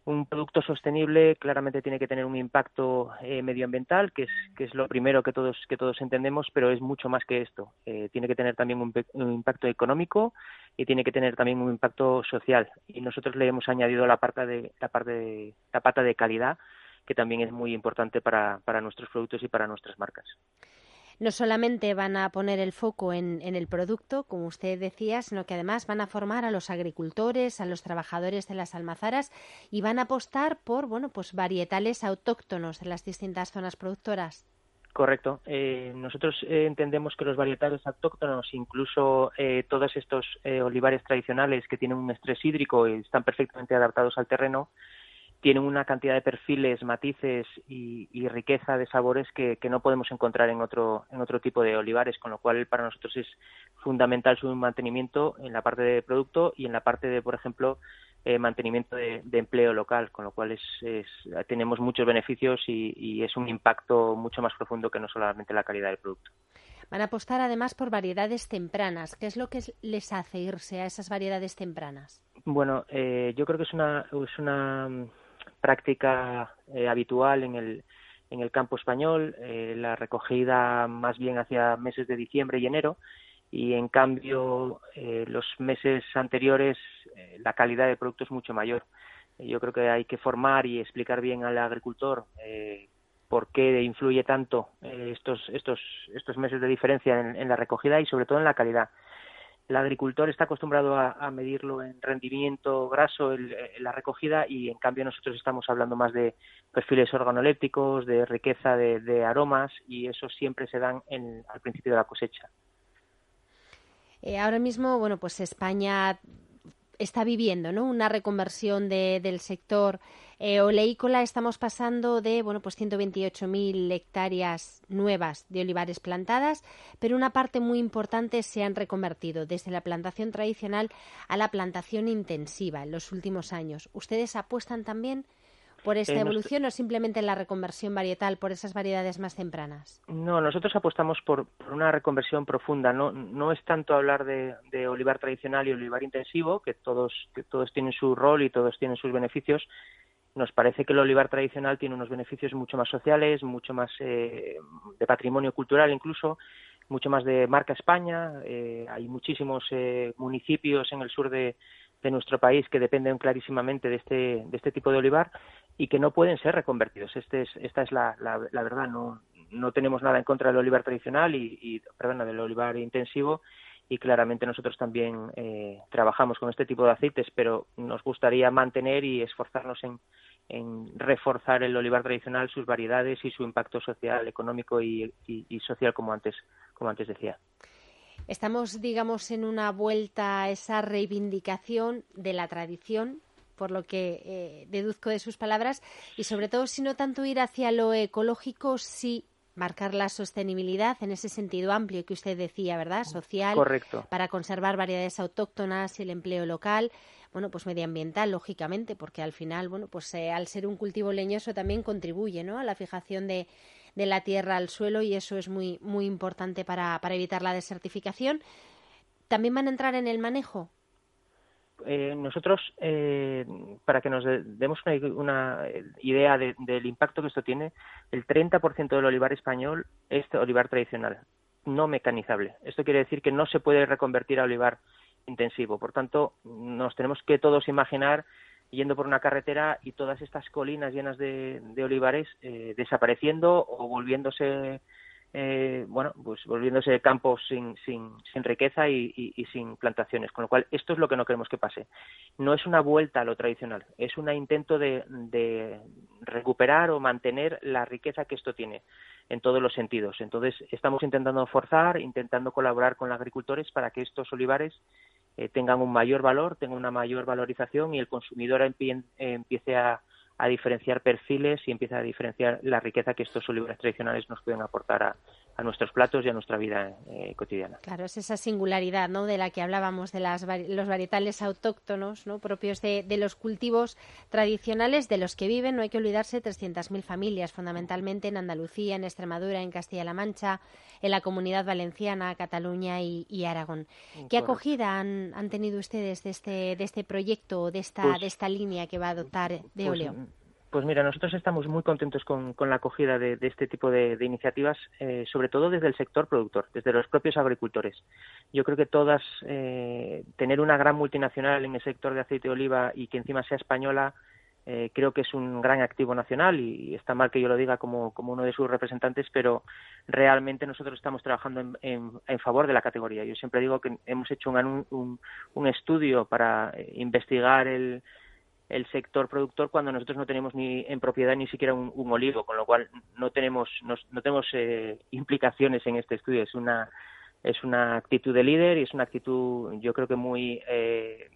Un producto sostenible claramente tiene que tener un impacto eh, medioambiental, que es, que es lo primero que todos, que todos entendemos, pero es mucho más que esto. Eh, tiene que tener también un, un, impacto económico y tiene que tener también un impacto social. Y nosotros le hemos añadido la parte de, la parte de, la pata de calidad, que también es muy importante para, para nuestros productos y para nuestras marcas. No solamente van a poner el foco en, el producto, como usted decía, sino que además van a formar a los agricultores, a los trabajadores de las almazaras y van a apostar por bueno, pues varietales autóctonos de las distintas zonas productoras. Correcto. Eh, nosotros eh, entendemos que los varietales autóctonos, incluso eh, todos estos eh, olivares tradicionales que tienen un estrés hídrico y están perfectamente adaptados al terreno, tienen una cantidad de perfiles, matices y, y riqueza de sabores que, que, no podemos encontrar en otro, en otro tipo de olivares, con lo cual para nosotros es fundamental su mantenimiento en la parte de producto y en la parte de, por ejemplo, eh, mantenimiento de, de, empleo local, con lo cual es, es tenemos muchos beneficios y, y, es un impacto mucho más profundo que no solamente la calidad del producto. Van a apostar además por variedades tempranas. ¿Qué es lo que les hace irse a esas variedades tempranas? Bueno, eh, yo creo que es una, es una práctica eh, habitual en el, en el campo español, eh, la recogida más bien hacia meses de diciembre y enero, y en cambio eh, los meses anteriores eh, la calidad de producto es mucho mayor. Yo creo que hay que formar y explicar bien al agricultor por qué influye tanto estos, estos, estos meses de diferencia en, en la recogida y sobre todo en la calidad el agricultor está acostumbrado a, medirlo en rendimiento graso, en la recogida, y en cambio nosotros estamos hablando más de perfiles organolépticos, de riqueza de, de aromas, y eso siempre se dan en, al principio de la cosecha. Eh, ahora mismo, bueno, pues España está viviendo ¿no? una reconversión de, del sector eh, oleícola. Estamos pasando de bueno, pues 128.000 hectáreas nuevas de olivares plantadas, pero una parte muy importante se han reconvertido desde la plantación tradicional a la plantación intensiva en los últimos años. ¿Ustedes apuestan también por esta eh, evolución o simplemente la reconversión varietal por esas variedades más tempranas? No, nosotros apostamos por, por una reconversión profunda. No, no es tanto hablar de, de, olivar tradicional y olivar intensivo, que todos, que todos tienen su rol y todos tienen sus beneficios, nos parece que el olivar tradicional tiene unos beneficios mucho más sociales, mucho más eh, de patrimonio cultural incluso, mucho más de marca España. Eh, hay muchísimos eh, municipios en el sur de, nuestro país que dependen clarísimamente de este, de este tipo de olivar y que no pueden ser reconvertidos. Este es, esta es la, la, verdad. No, no tenemos nada en contra del olivar tradicional y, y perdona, del olivar intensivo y claramente nosotros también eh, trabajamos con este tipo de aceites, pero nos gustaría mantener y esforzarnos en, reforzar el olivar tradicional, sus variedades y su impacto social, económico y, social, como antes, como antes decía. Estamos, digamos, en una vuelta a esa reivindicación de la tradición, por lo que eh, deduzco de sus palabras, y sobre todo, si no tanto ir hacia lo ecológico, sí marcar la sostenibilidad en ese sentido amplio que usted decía, ¿verdad? Social, Correcto. para conservar variedades autóctonas y el empleo local, bueno, pues medioambiental, lógicamente, porque al final, bueno, pues eh, al ser un cultivo leñoso también contribuye, ¿no? A la fijación de, de la tierra al suelo y eso es muy, muy importante para, para evitar la desertificación. ¿También van a entrar en el manejo? Eh, nosotros, eh, para que nos demos una, idea del impacto que esto tiene, el 30% del olivar español es olivar tradicional, no mecanizable. Esto quiere decir que no se puede reconvertir a olivar intensivo. Por tanto, nos tenemos que todos imaginar yendo por una carretera y todas estas colinas llenas de, olivares eh, desapareciendo o volviéndose eh, bueno, pues volviéndose campos sin, sin, sin riqueza y, sin plantaciones. Con lo cual, esto es lo que no queremos que pase. No es una vuelta a lo tradicional, es un intento de, de recuperar o mantener la riqueza que esto tiene en todos los sentidos. Entonces, estamos intentando forzar, intentando colaborar con los agricultores para que estos olivares eh, tengan un mayor valor, tengan una mayor valorización y el consumidor empiece a a diferenciar perfiles y empieza a diferenciar la riqueza que estos olivares tradicionales nos pueden aportar a, a nuestros platos y a nuestra vida eh, cotidiana. Claro, es esa singularidad ¿no? de la que hablábamos, de las, los varietales autóctonos ¿no? propios de, de, los cultivos tradicionales de los que viven, no hay que olvidarse, 300.000 familias, fundamentalmente en Andalucía, en Extremadura, en Castilla-La Mancha, en la Comunidad Valenciana, Cataluña y, Aragón. ¿Qué acogida han, han, tenido ustedes de este, de este proyecto, de esta, pues de esta línea que va a adoptar de pues, óleo? Pues mira, nosotros estamos muy contentos con, la acogida de, este tipo de, iniciativas, eh, sobre todo desde el sector productor, desde los propios agricultores. Yo creo que todas, eh, tener una gran multinacional en el sector de aceite de oliva y que encima sea española, eh, creo que es un gran activo nacional y, está mal que yo lo diga como, uno de sus representantes, pero realmente nosotros estamos trabajando en, favor de la categoría. Yo siempre digo que hemos hecho un estudio para investigar el el sector productor cuando nosotros no tenemos ni en propiedad ni siquiera un, olivo, con lo cual no tenemos no, tenemos eh, implicaciones en este estudio. Es una es una actitud de líder y es una actitud yo creo que muy eh,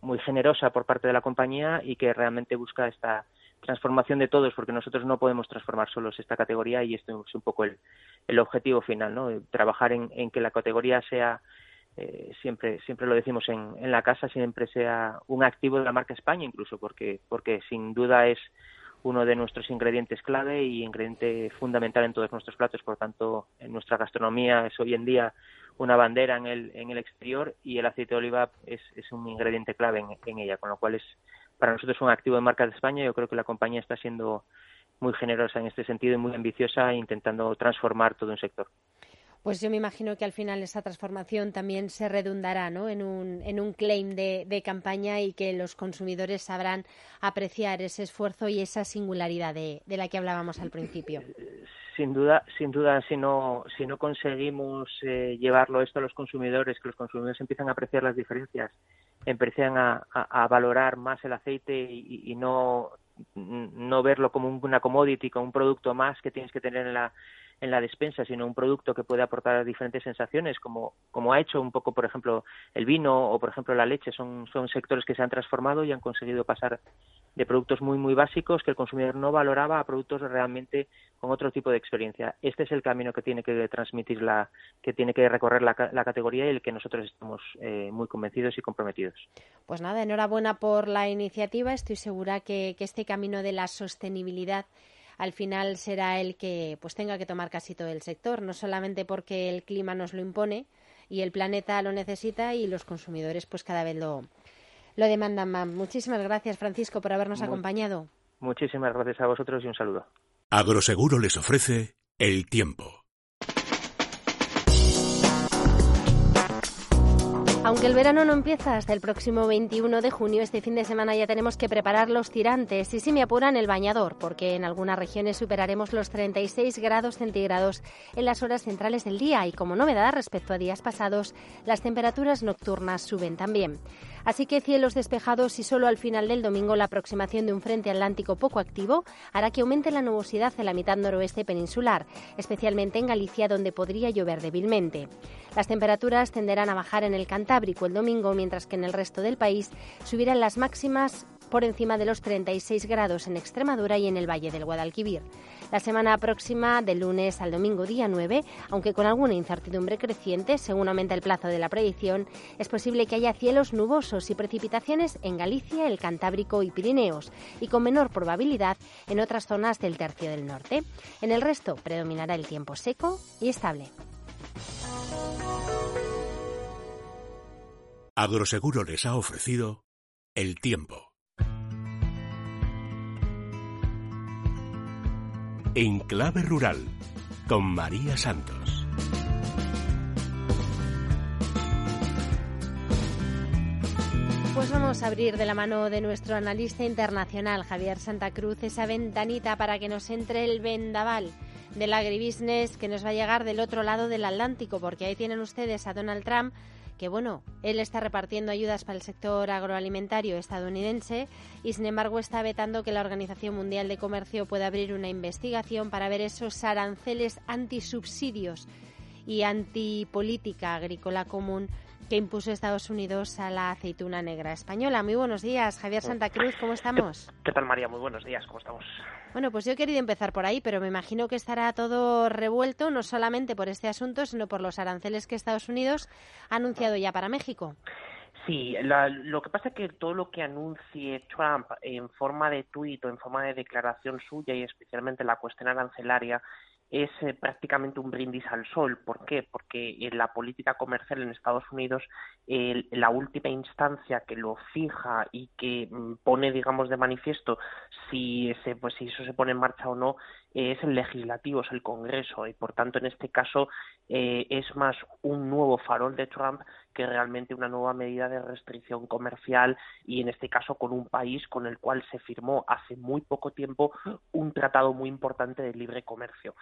muy generosa por parte de la compañía y que realmente busca esta transformación de todos porque nosotros no podemos transformar solos esta categoría y esto es un poco el, el objetivo final, ¿no? Trabajar en, en que la categoría sea eh, siempre siempre lo decimos en, en, la casa siempre sea un activo de la marca España incluso porque porque sin duda es uno de nuestros ingredientes clave y ingrediente fundamental en todos nuestros platos. Por tanto en nuestra gastronomía es hoy en día una bandera en el en el exterior y el aceite de oliva es, es un ingrediente clave en, en ella con lo cual es para nosotros un activo de marca de España. Yo creo que la compañía está siendo muy generosa en este sentido y muy ambiciosa intentando transformar todo un sector pues yo me imagino que al final esa transformación también se redundará ¿no? en, un, en un claim de, de, campaña y que los consumidores sabrán apreciar ese esfuerzo y esa singularidad de, de la que hablábamos al principio. Sin duda, sin duda, si no, si no conseguimos eh, llevarlo esto a los consumidores, que los consumidores empiezan a apreciar las diferencias, empiezan a, a, valorar más el aceite y, y no, no verlo como una commodity, como un producto más que tienes que tener en la en la despensa, sino un producto que puede aportar diferentes sensaciones, como, como ha hecho un poco, por ejemplo, el vino o, por ejemplo, la leche. Son, son sectores que se han transformado y han conseguido pasar de productos muy, muy básicos que el consumidor no valoraba a productos realmente con otro tipo de experiencia. Este es el camino que tiene que transmitir la, que tiene que recorrer la, la categoría y el que nosotros estamos eh, muy convencidos y comprometidos. Pues nada, enhorabuena por la iniciativa. Estoy segura que, que este camino de la sostenibilidad al final será el que pues tenga que tomar casi todo el sector, no solamente porque el clima nos lo impone y el planeta lo necesita y los consumidores pues cada vez lo, lo demandan más. Muchísimas gracias, Francisco, por habernos acompañado. Muchísimas gracias a vosotros y un saludo. Agroseguro les ofrece el tiempo. Aunque el verano no empieza hasta el próximo 21 de junio, este fin de semana ya tenemos que preparar los tirantes y si me apuran el bañador, porque en algunas regiones superaremos los 36 grados centígrados en las horas centrales del día y como novedad respecto a días pasados, las temperaturas nocturnas suben también. Así que cielos despejados y solo al final del domingo la aproximación de un frente atlántico poco activo hará que aumente la nubosidad en la mitad noroeste peninsular, especialmente en Galicia donde podría llover débilmente. Las temperaturas tenderán a bajar en el Cantábrico el domingo, mientras que en el resto del país subirán las máximas por encima de los 36 grados en Extremadura y en el Valle del Guadalquivir. La semana próxima, del lunes al domingo día 9, aunque con alguna incertidumbre creciente, según aumenta el plazo de la predicción, es posible que haya cielos nubosos y precipitaciones en Galicia, el Cantábrico y Pirineos, y con menor probabilidad en otras zonas del tercio del norte. En el resto predominará el tiempo seco y estable. Agroseguro les ha ofrecido el tiempo. En clave rural, con María Santos. Pues vamos a abrir de la mano de nuestro analista internacional, Javier Santa Cruz, esa ventanita para que nos entre el vendaval del agribusiness que nos va a llegar del otro lado del Atlántico, porque ahí tienen ustedes a Donald Trump que bueno, él está repartiendo ayudas para el sector agroalimentario estadounidense y sin embargo está vetando que la Organización Mundial de Comercio pueda abrir una investigación para ver esos aranceles antisubsidios y antipolítica agrícola común que impuso Estados Unidos a la aceituna negra española. Muy buenos días, Javier Santa Cruz, ¿cómo estamos? ¿Qué tal, María? Muy buenos días, ¿cómo estamos? Bueno, pues yo he querido empezar por ahí, pero me imagino que estará todo revuelto no solamente por este asunto, sino por los aranceles que Estados Unidos ha anunciado ya para México. Sí, lo que pasa es que todo lo que anuncie Trump en forma de tuit o en forma de declaración suya y especialmente la cuestión arancelaria es eh, prácticamente un brindis al sol. ¿Por qué? Porque en la política comercial en Estados Unidos la última instancia que lo fija y que mm, pone, digamos, de manifiesto si, ese, pues, si eso se pone en marcha o no es el legislativo, es el Congreso y por tanto en este caso eh, es más un nuevo farol de Trump que realmente una nueva medida de restricción comercial y en este caso con un país con el cual se firmó hace muy poco tiempo un tratado muy importante de libre comercio.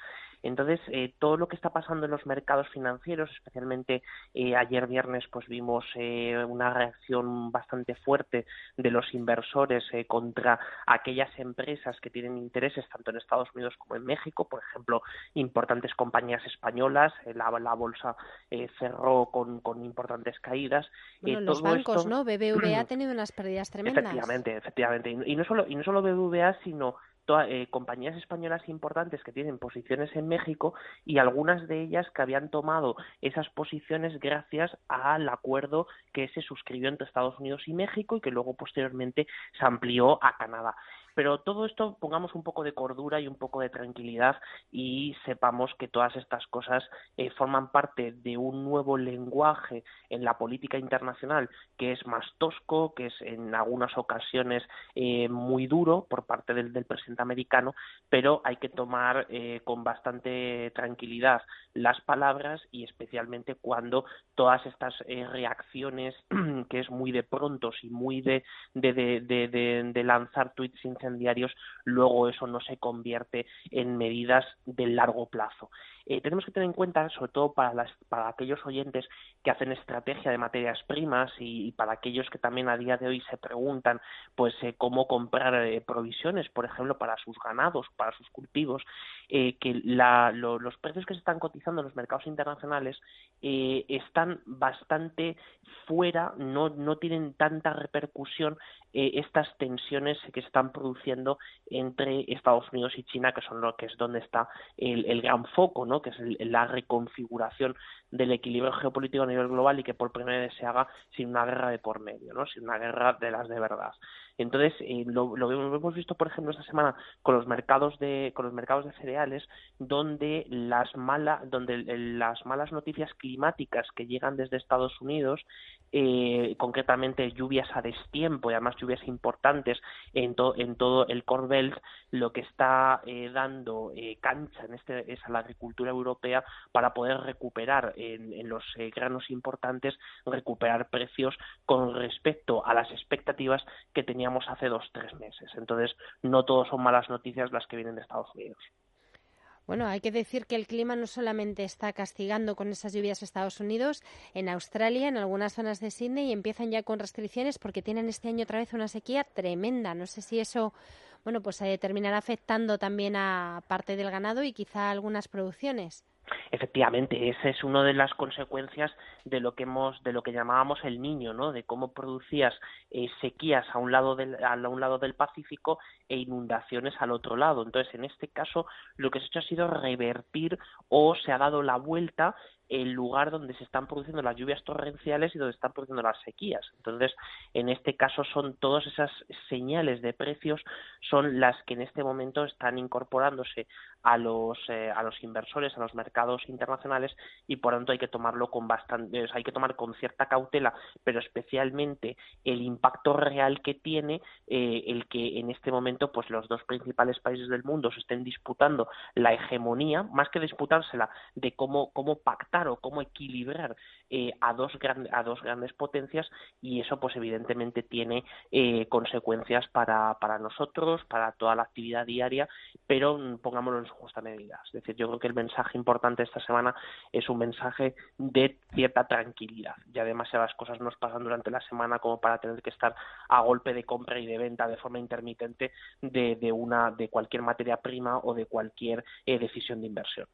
Entonces, eh, todo lo que está pasando en los mercados financieros, especialmente eh, ayer viernes, pues vimos eh, una reacción bastante fuerte de los inversores contra aquellas empresas que tienen intereses tanto en Estados Unidos como en México, por ejemplo, importantes compañías españolas, la, la bolsa cerró con, con importantes caídas. los bancos, ¿no? BBVA ha tenido unas pérdidas tremendas. Efectivamente, efectivamente. Y no solo, y no solo BBVA, sino eh, compañías españolas importantes que tienen posiciones en México y algunas de ellas que habían tomado esas posiciones gracias al acuerdo que se suscribió entre Estados Unidos y México y que luego posteriormente se amplió a Canadá. Pero todo esto pongamos un poco de cordura y un poco de tranquilidad y sepamos que todas estas cosas eh, forman parte de un nuevo lenguaje en la política internacional que es más tosco, que es en algunas ocasiones eh, muy duro por parte del, presidente americano, pero hay que tomar eh, con bastante tranquilidad las palabras y especialmente cuando todas estas reacciones <clears throat> que es muy de prontos y muy de, de, de, de lanzar tweets diarios, luego eso no se convierte en medidas de largo plazo. Eh, tenemos que tener en cuenta, sobre todo para, las, para aquellos oyentes que hacen estrategia de materias primas y, para aquellos que también a día de hoy se preguntan pues eh, cómo comprar eh, provisiones, por ejemplo, para sus ganados, para sus cultivos, que los precios que se están cotizando en los mercados internacionales están bastante fuera, no, no tienen tanta repercusión estas tensiones que se están produciendo entre Estados Unidos y China, que son lo que es donde está el, el gran foco, ¿no? que es la reconfiguración del equilibrio geopolítico a nivel global y que por primera vez se haga sin una guerra de por medio, ¿no? sin una guerra de las de verdad. Entonces, eh, lo, lo, hemos visto, por ejemplo, esta semana con los mercados de, con los mercados de cereales, donde las, mala, donde las malas noticias climáticas que llegan desde Estados Unidos, eh, concretamente lluvias a destiempo y además lluvias importantes en, en todo el Core Belt, lo que está eh, dando eh, cancha en este, es a la agricultura europea para poder recuperar en, en los eh, granos importantes, recuperar precios con respecto a las expectativas que teníamos hace dos tres meses. Entonces, no todo son malas noticias las que vienen de Estados Unidos. Bueno, hay que decir que el clima no solamente está castigando con esas lluvias Estados Unidos, en Australia, en algunas zonas de Sydney, empiezan ya con restricciones porque tienen este año otra vez una sequía tremenda. No sé si eso, bueno, pues eh, terminará afectando también a parte del ganado y quizá a algunas producciones. Efectivamente, esa es una de las consecuencias de lo que hemos, de lo que llamábamos el niño, ¿no? De cómo producías eh, sequías a un lado del, a un lado del Pacífico e inundaciones al otro lado. Entonces, en este caso, lo que se ha hecho ha sido revertir o se ha dado la vuelta el lugar donde se están produciendo las lluvias torrenciales y donde están produciendo las sequías. Entonces, en este caso son todas esas señales de precios son las que en este momento están incorporándose a los eh, a los inversores, a los mercados internacionales y por tanto hay que tomarlo con bastante, hay que tomar con cierta cautela, pero especialmente el impacto real que tiene eh, el que en este momento pues los dos principales países del mundo se estén disputando la hegemonía, más que disputársela de cómo cómo pactar o cómo equilibrar eh, a, dos a dos grandes potencias y eso pues evidentemente tiene eh, consecuencias para, para nosotros, para toda la actividad diaria, pero mm, pongámoslo en su justa medida. Es decir, yo creo que el mensaje importante esta semana es un mensaje de cierta tranquilidad. Ya demasiadas cosas nos pasan durante la semana como para tener que estar a golpe de compra y de venta de forma intermitente de, de una de cualquier materia prima o de cualquier eh, decisión de inversión.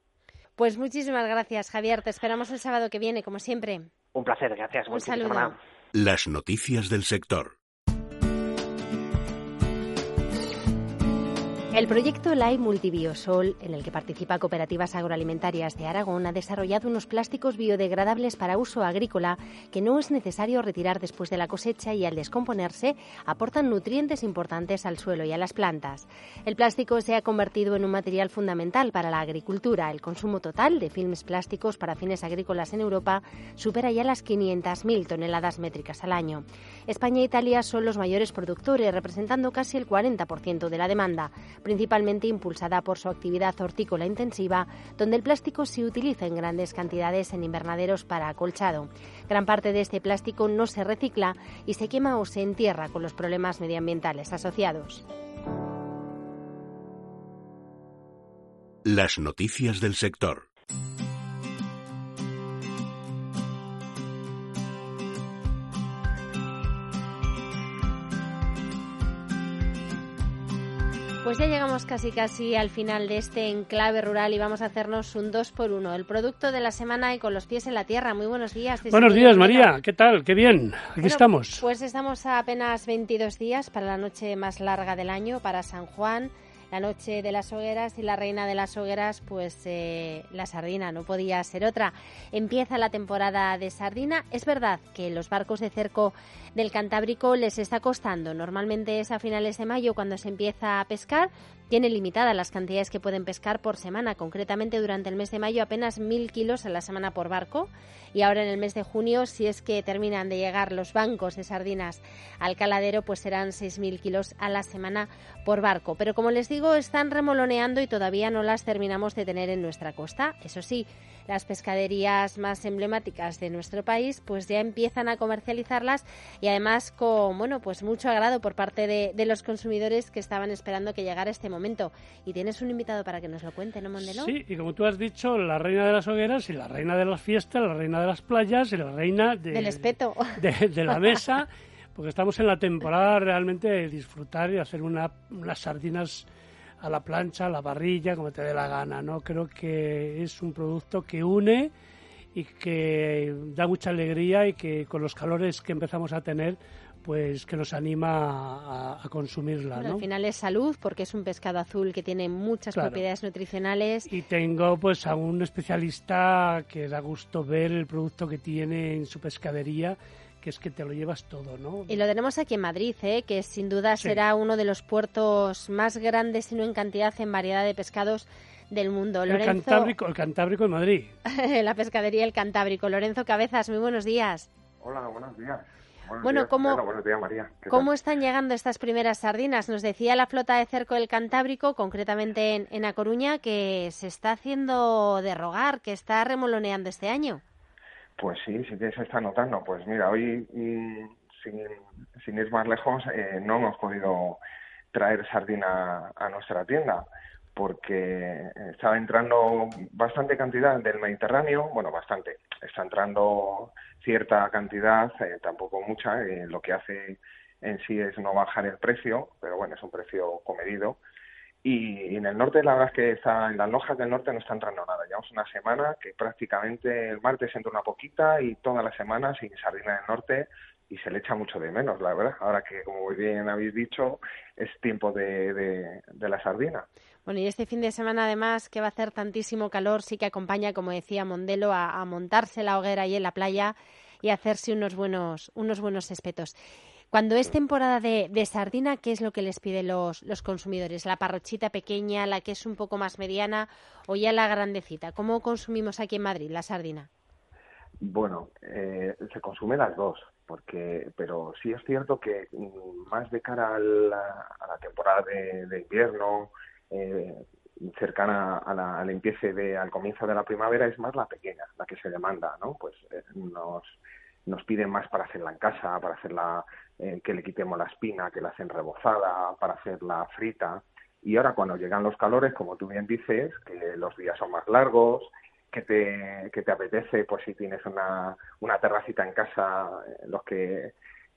Pues muchísimas gracias, Javier. Te esperamos el sábado que viene, como siempre. Un placer, gracias. Un saludo. Las noticias del sector. El proyecto LAI Multibiosol, en el que participa Cooperativas Agroalimentarias de Aragón, ha desarrollado unos plásticos biodegradables para uso agrícola que no es necesario retirar después de la cosecha y al descomponerse aportan nutrientes importantes al suelo y a las plantas. El plástico se ha convertido en un material fundamental para la agricultura. El consumo total de filmes plásticos para fines agrícolas en Europa supera ya las 500.000 toneladas métricas al año. España e Italia son los mayores productores, representando casi el 40% de la demanda principalmente impulsada por su actividad hortícola intensiva, donde el plástico se utiliza en grandes cantidades en invernaderos para acolchado. Gran parte de este plástico no se recicla y se quema o se entierra con los problemas medioambientales asociados. Las noticias del sector. Pues ya llegamos casi casi al final de este enclave rural y vamos a hacernos un dos por uno. El producto de la semana y con los pies en la tierra. Muy buenos días. Buenos días, María. ¿Qué tal? Qué bien. Aquí estamos. Pues estamos a apenas 22 días para la noche más larga del año, para San Juan la noche de las hogueras y la reina de las hogueras, pues eh, la sardina, no podía ser otra. Empieza la temporada de sardina. Es verdad que los barcos de cerco del Cantábrico les está costando. Normalmente es a finales de mayo cuando se empieza a pescar. Tiene limitadas las cantidades que pueden pescar por semana. Concretamente durante el mes de mayo apenas mil kilos a la semana por barco. Y ahora en el mes de junio, si es que terminan de llegar los bancos de sardinas al caladero, pues serán 6.000 kilos a la semana por barco. Pero como les digo, están remoloneando y todavía no las terminamos de tener en nuestra costa. Eso sí, las pescaderías más emblemáticas de nuestro país pues ya empiezan a comercializarlas y además con bueno pues mucho agrado por parte de, los consumidores que estaban esperando que llegara este momento. Y tienes un invitado para que nos lo cuente, ¿no, Mondelo? Sí, y como tú has dicho, la reina de las hogueras y la reina de las fiestas, la reina de las playas y la reina del espeto. <laughs> De, la mesa. porque estamos en la temporada realmente de disfrutar y hacer una, unas sardinas a la plancha, a la parrilla, como te dé la gana, ¿no? Creo que es un producto que une y que da mucha alegría y que con los calores que empezamos a tener, pues que nos anima a, consumirla. ¿no? Al final es salud porque es un pescado azul que tiene muchas propiedades nutricionales. Y tengo pues a un especialista que da gusto ver el producto que tiene en su pescadería que es que te lo llevas todo, ¿no? Y lo tenemos aquí en Madrid, ¿eh? que sin duda será uno de los puertos más grandes, si no en cantidad, en variedad de pescados del mundo. El Cantábrico, el Cantábrico en Madrid. <laughs> la pescadería El Cantábrico. Lorenzo Cabezas, muy buenos días. Hola, buenos días. bueno, ¿cómo, María. ¿cómo están llegando estas primeras sardinas? Nos decía la flota de cerco del Cantábrico, concretamente en, en A Coruña, que se está haciendo de rogar, que está remoloneando este año. Pues sí, sí que se está notando. Pues mira, hoy, mm, sin, ir más lejos, eh, no hemos podido traer sardina a nuestra tienda porque estaba entrando bastante cantidad del Mediterráneo, bueno, bastante, está entrando cierta cantidad, eh, tampoco mucha, eh, lo que hace en sí es no bajar el precio, pero bueno, es un precio comedido. Y, en el norte, la verdad es que está, en las lojas del norte no está entrando nada. Llevamos una semana que prácticamente el martes entra una poquita y toda la semana sin sardina del norte y se le echa mucho de menos, la verdad. Ahora que, como bien habéis dicho, es tiempo de, de la sardina. Bueno, y este fin de semana, además, que va a hacer tantísimo calor, sí que acompaña, como decía Mondelo, a, montarse la hoguera ahí en la playa y hacerse unos buenos, unos buenos espetos. Cuando es temporada de, sardina, ¿qué es lo que les piden los, los consumidores? ¿La parrochita pequeña, la que es un poco más mediana o ya la grandecita? ¿Cómo consumimos aquí en Madrid la sardina? Bueno, eh, se consume las dos, porque, pero sí es cierto que mm, más de cara a la, temporada de invierno, eh, cercana a la, al de, al comienzo de la primavera es más la pequeña, la que se demanda, ¿no? Pues eh, nos, nos piden más para hacerla en casa, para hacerla, eh, que le quitemos la espina, que la hacen rebozada, para hacerla frita. Y ahora cuando llegan los calores, como tú bien dices, que los días son más largos, que te, que te apetece, pues si tienes una, una terracita en casa, eh, los que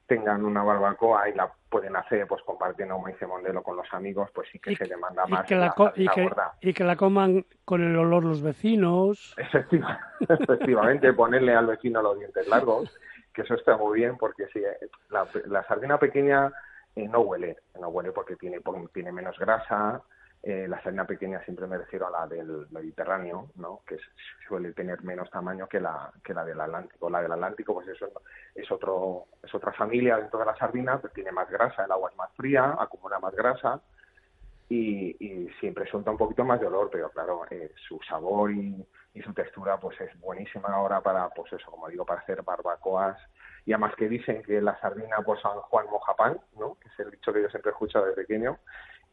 tengan una barbacoa y la pueden hacer pues compartiendo como dice Mondelo con los amigos pues sí que se demanda más que la, y, que, y, que, la coman con el olor los vecinos. <laughs> Efectivamente ponerle al vecino los dientes largos que eso está muy bien porque si la, la sardina pequeña eh, no huele no huele porque tiene tiene menos grasa eh, la sardina pequeña siempre me refiero a la del Mediterráneo, ¿no? que suele tener menos tamaño que la, que la del Atlántico. La del Atlántico, pues eso es, otro, es otra familia dentro de la sardina, pues tiene más grasa, el agua es más fría, acumula más grasa y, y siempre suelta un poquito más de olor, pero claro, eh, su sabor y, y, su textura pues es buenísima ahora para, pues eso, como digo, para hacer barbacoas. Y además que dicen que la sardina por San Juan moja pan, ¿no? que es el dicho que yo siempre he escuchado desde pequeño,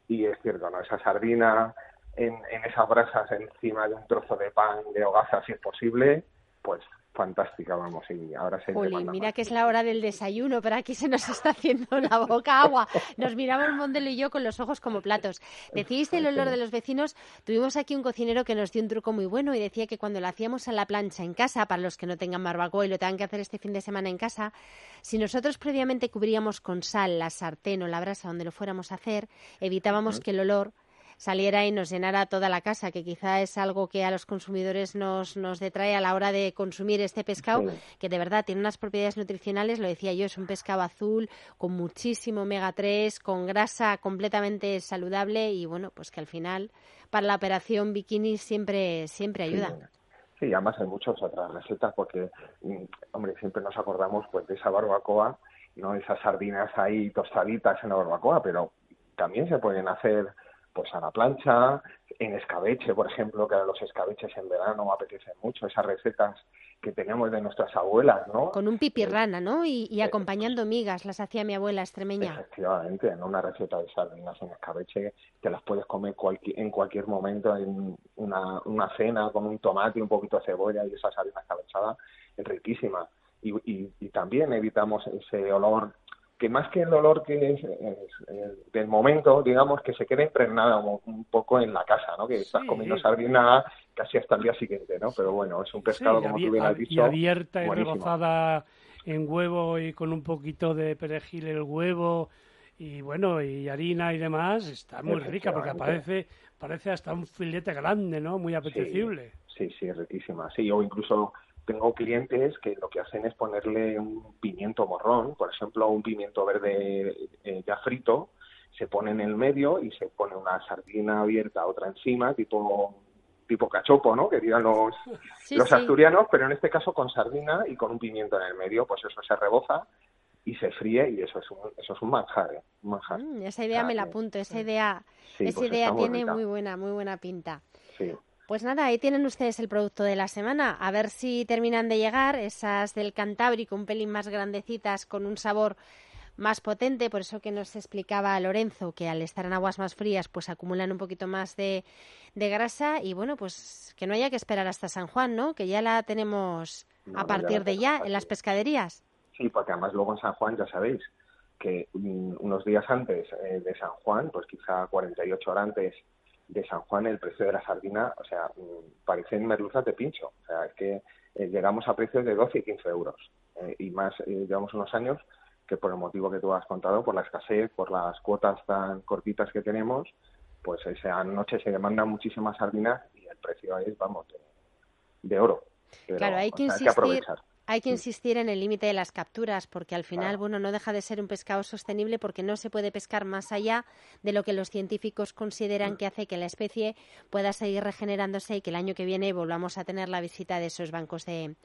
y es cierto, ¿no? Esa sardina en, en esas brasas encima de un trozo de pan de hogaza, si es posible, pues fantástica, vamos, y ahora se Juli, mira que es la hora del desayuno, pero aquí se nos está haciendo la <laughs> boca agua. Nos miramos Mondelo y yo con los ojos como platos. Decíais el olor de los vecinos, tuvimos aquí un cocinero que nos dio un truco muy bueno y decía que cuando lo hacíamos a la plancha en casa, para los que no tengan barbacoa y lo tengan que hacer este fin de semana en casa, si nosotros previamente cubríamos con sal la sartén o la brasa donde lo fuéramos a hacer, evitábamos que el olor saliera y nos llenara toda la casa, que quizá es algo que a los consumidores nos, nos detrae a la hora de consumir este pescado, que de verdad tiene unas propiedades nutricionales, lo decía yo, es un pescado azul con muchísimo omega 3, con grasa completamente saludable y bueno, pues que al final para la operación bikini siempre, siempre ayuda. Sí. además hay muchas otras recetas porque, mm, hombre, siempre nos acordamos pues de esa barbacoa, no esas sardinas ahí tostaditas en la barbacoa, pero también se pueden hacer pues a la plancha, en escabeche, por ejemplo, que los escabeches en verano apetecen mucho, esas recetas que tenemos de nuestras abuelas, ¿no? Con un pipirrana, ¿no? Y, y acompañando migas, las hacía mi abuela extremeña. Efectivamente, en una receta de sardinas en escabeche te las puedes comer en cualquier momento, en una, una cena con un tomate, un poquito de cebolla y esa sardina escabechada es riquísima. Y, y, y también evitamos ese olor que más que el olor que es, del momento, digamos, que se quede impregnada un, poco en la casa, ¿no? Que estás comiendo sardina casi hasta el día siguiente, ¿no? Pero bueno, es un pescado, como tú bien has dicho, Y abierta y rebozada en huevo y con un poquito de perejil el huevo y bueno, y harina y demás, está muy rica porque parece, parece hasta un filete grande, ¿no? Muy apetecible. Sí, sí, es riquísima. Sí, o incluso tengo clientes que lo que hacen es ponerle un pimiento morrón, por ejemplo, un pimiento verde eh, ya frito, se pone en el medio y se pone una sardina abierta, otra encima, tipo tipo cachopo, ¿no? Que digan los, los asturianos, pero en este caso con sardina y con un pimiento en el medio, pues eso se reboza y se fríe y eso es un, eso es un manjar, ¿eh? un manjar. Mm, esa idea me la apunto, esa idea, esa pues idea tiene muy buena, muy buena pinta. Sí. Pues nada, ahí tienen ustedes el producto de la semana. A ver si terminan de llegar esas del Cantábrico, un pelín más grandecitas, con un sabor más potente, por eso que nos explicaba Lorenzo que al estar en aguas más frías pues acumulan un poquito más de, de grasa y bueno, pues que no haya que esperar hasta San Juan, ¿no? Que ya la tenemos a partir de ya en las pescaderías. Sí, porque además luego en San Juan ya sabéis que unos días antes eh, de San Juan, pues quizá 48 horas antes de San Juan, el precio de la sardina, o sea, mm, parecen merluzas de pincho. O sea, es que eh, llegamos a precios de 12 y 15 euros. Eh, y más, llevamos unos años que por el motivo que tú has contado, por la escasez, por las cuotas tan cortitas que tenemos, pues esa noche se demandan muchísimas sardinas y el precio es, vamos, de, oro. claro, hay que, insistir, hay que insistir en el límite de las capturas, porque al final, bueno, no deja de ser un pescado sostenible porque no se puede pescar más allá de lo que los científicos consideran que hace que la especie pueda seguir regenerándose y que el año que viene volvamos a tener la visita de esos bancos de,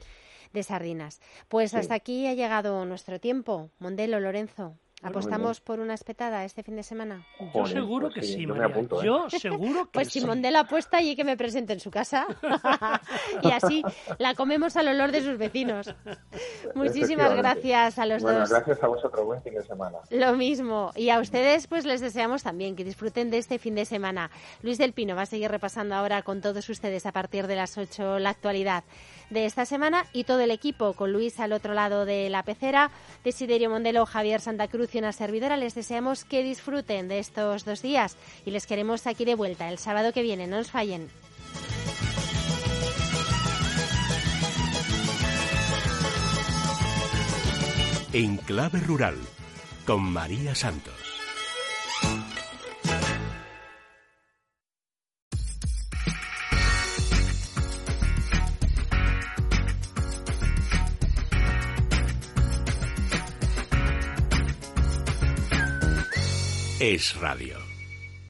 de sardinas. Pues hasta aquí ha llegado nuestro tiempo. Mondelo, Lorenzo. ¿Apostamos por una espetada este fin de semana? Yo seguro que sí, María. Yo ¿eh? seguro que pues sí. Pues Simón de la apuesta y que me presente en su casa. <laughs> <laughs> y así la comemos al olor de sus vecinos. <laughs> Muchísimas gracias a los bueno, dos. gracias a vosotros. Buen fin de semana. Lo mismo. Y a ustedes pues les deseamos también que disfruten de este fin de semana. Luis del Pino va a seguir repasando ahora con todos ustedes a partir de las 8 la actualidad de esta semana y todo el equipo con Luis al otro lado de la pecera, Desiderio Mondelo, Javier Santa Cruz y una servidora. Les deseamos que disfruten de estos dos días y les queremos aquí de vuelta el sábado que viene. No nos fallen. En clave rural con María Santos. Es radio.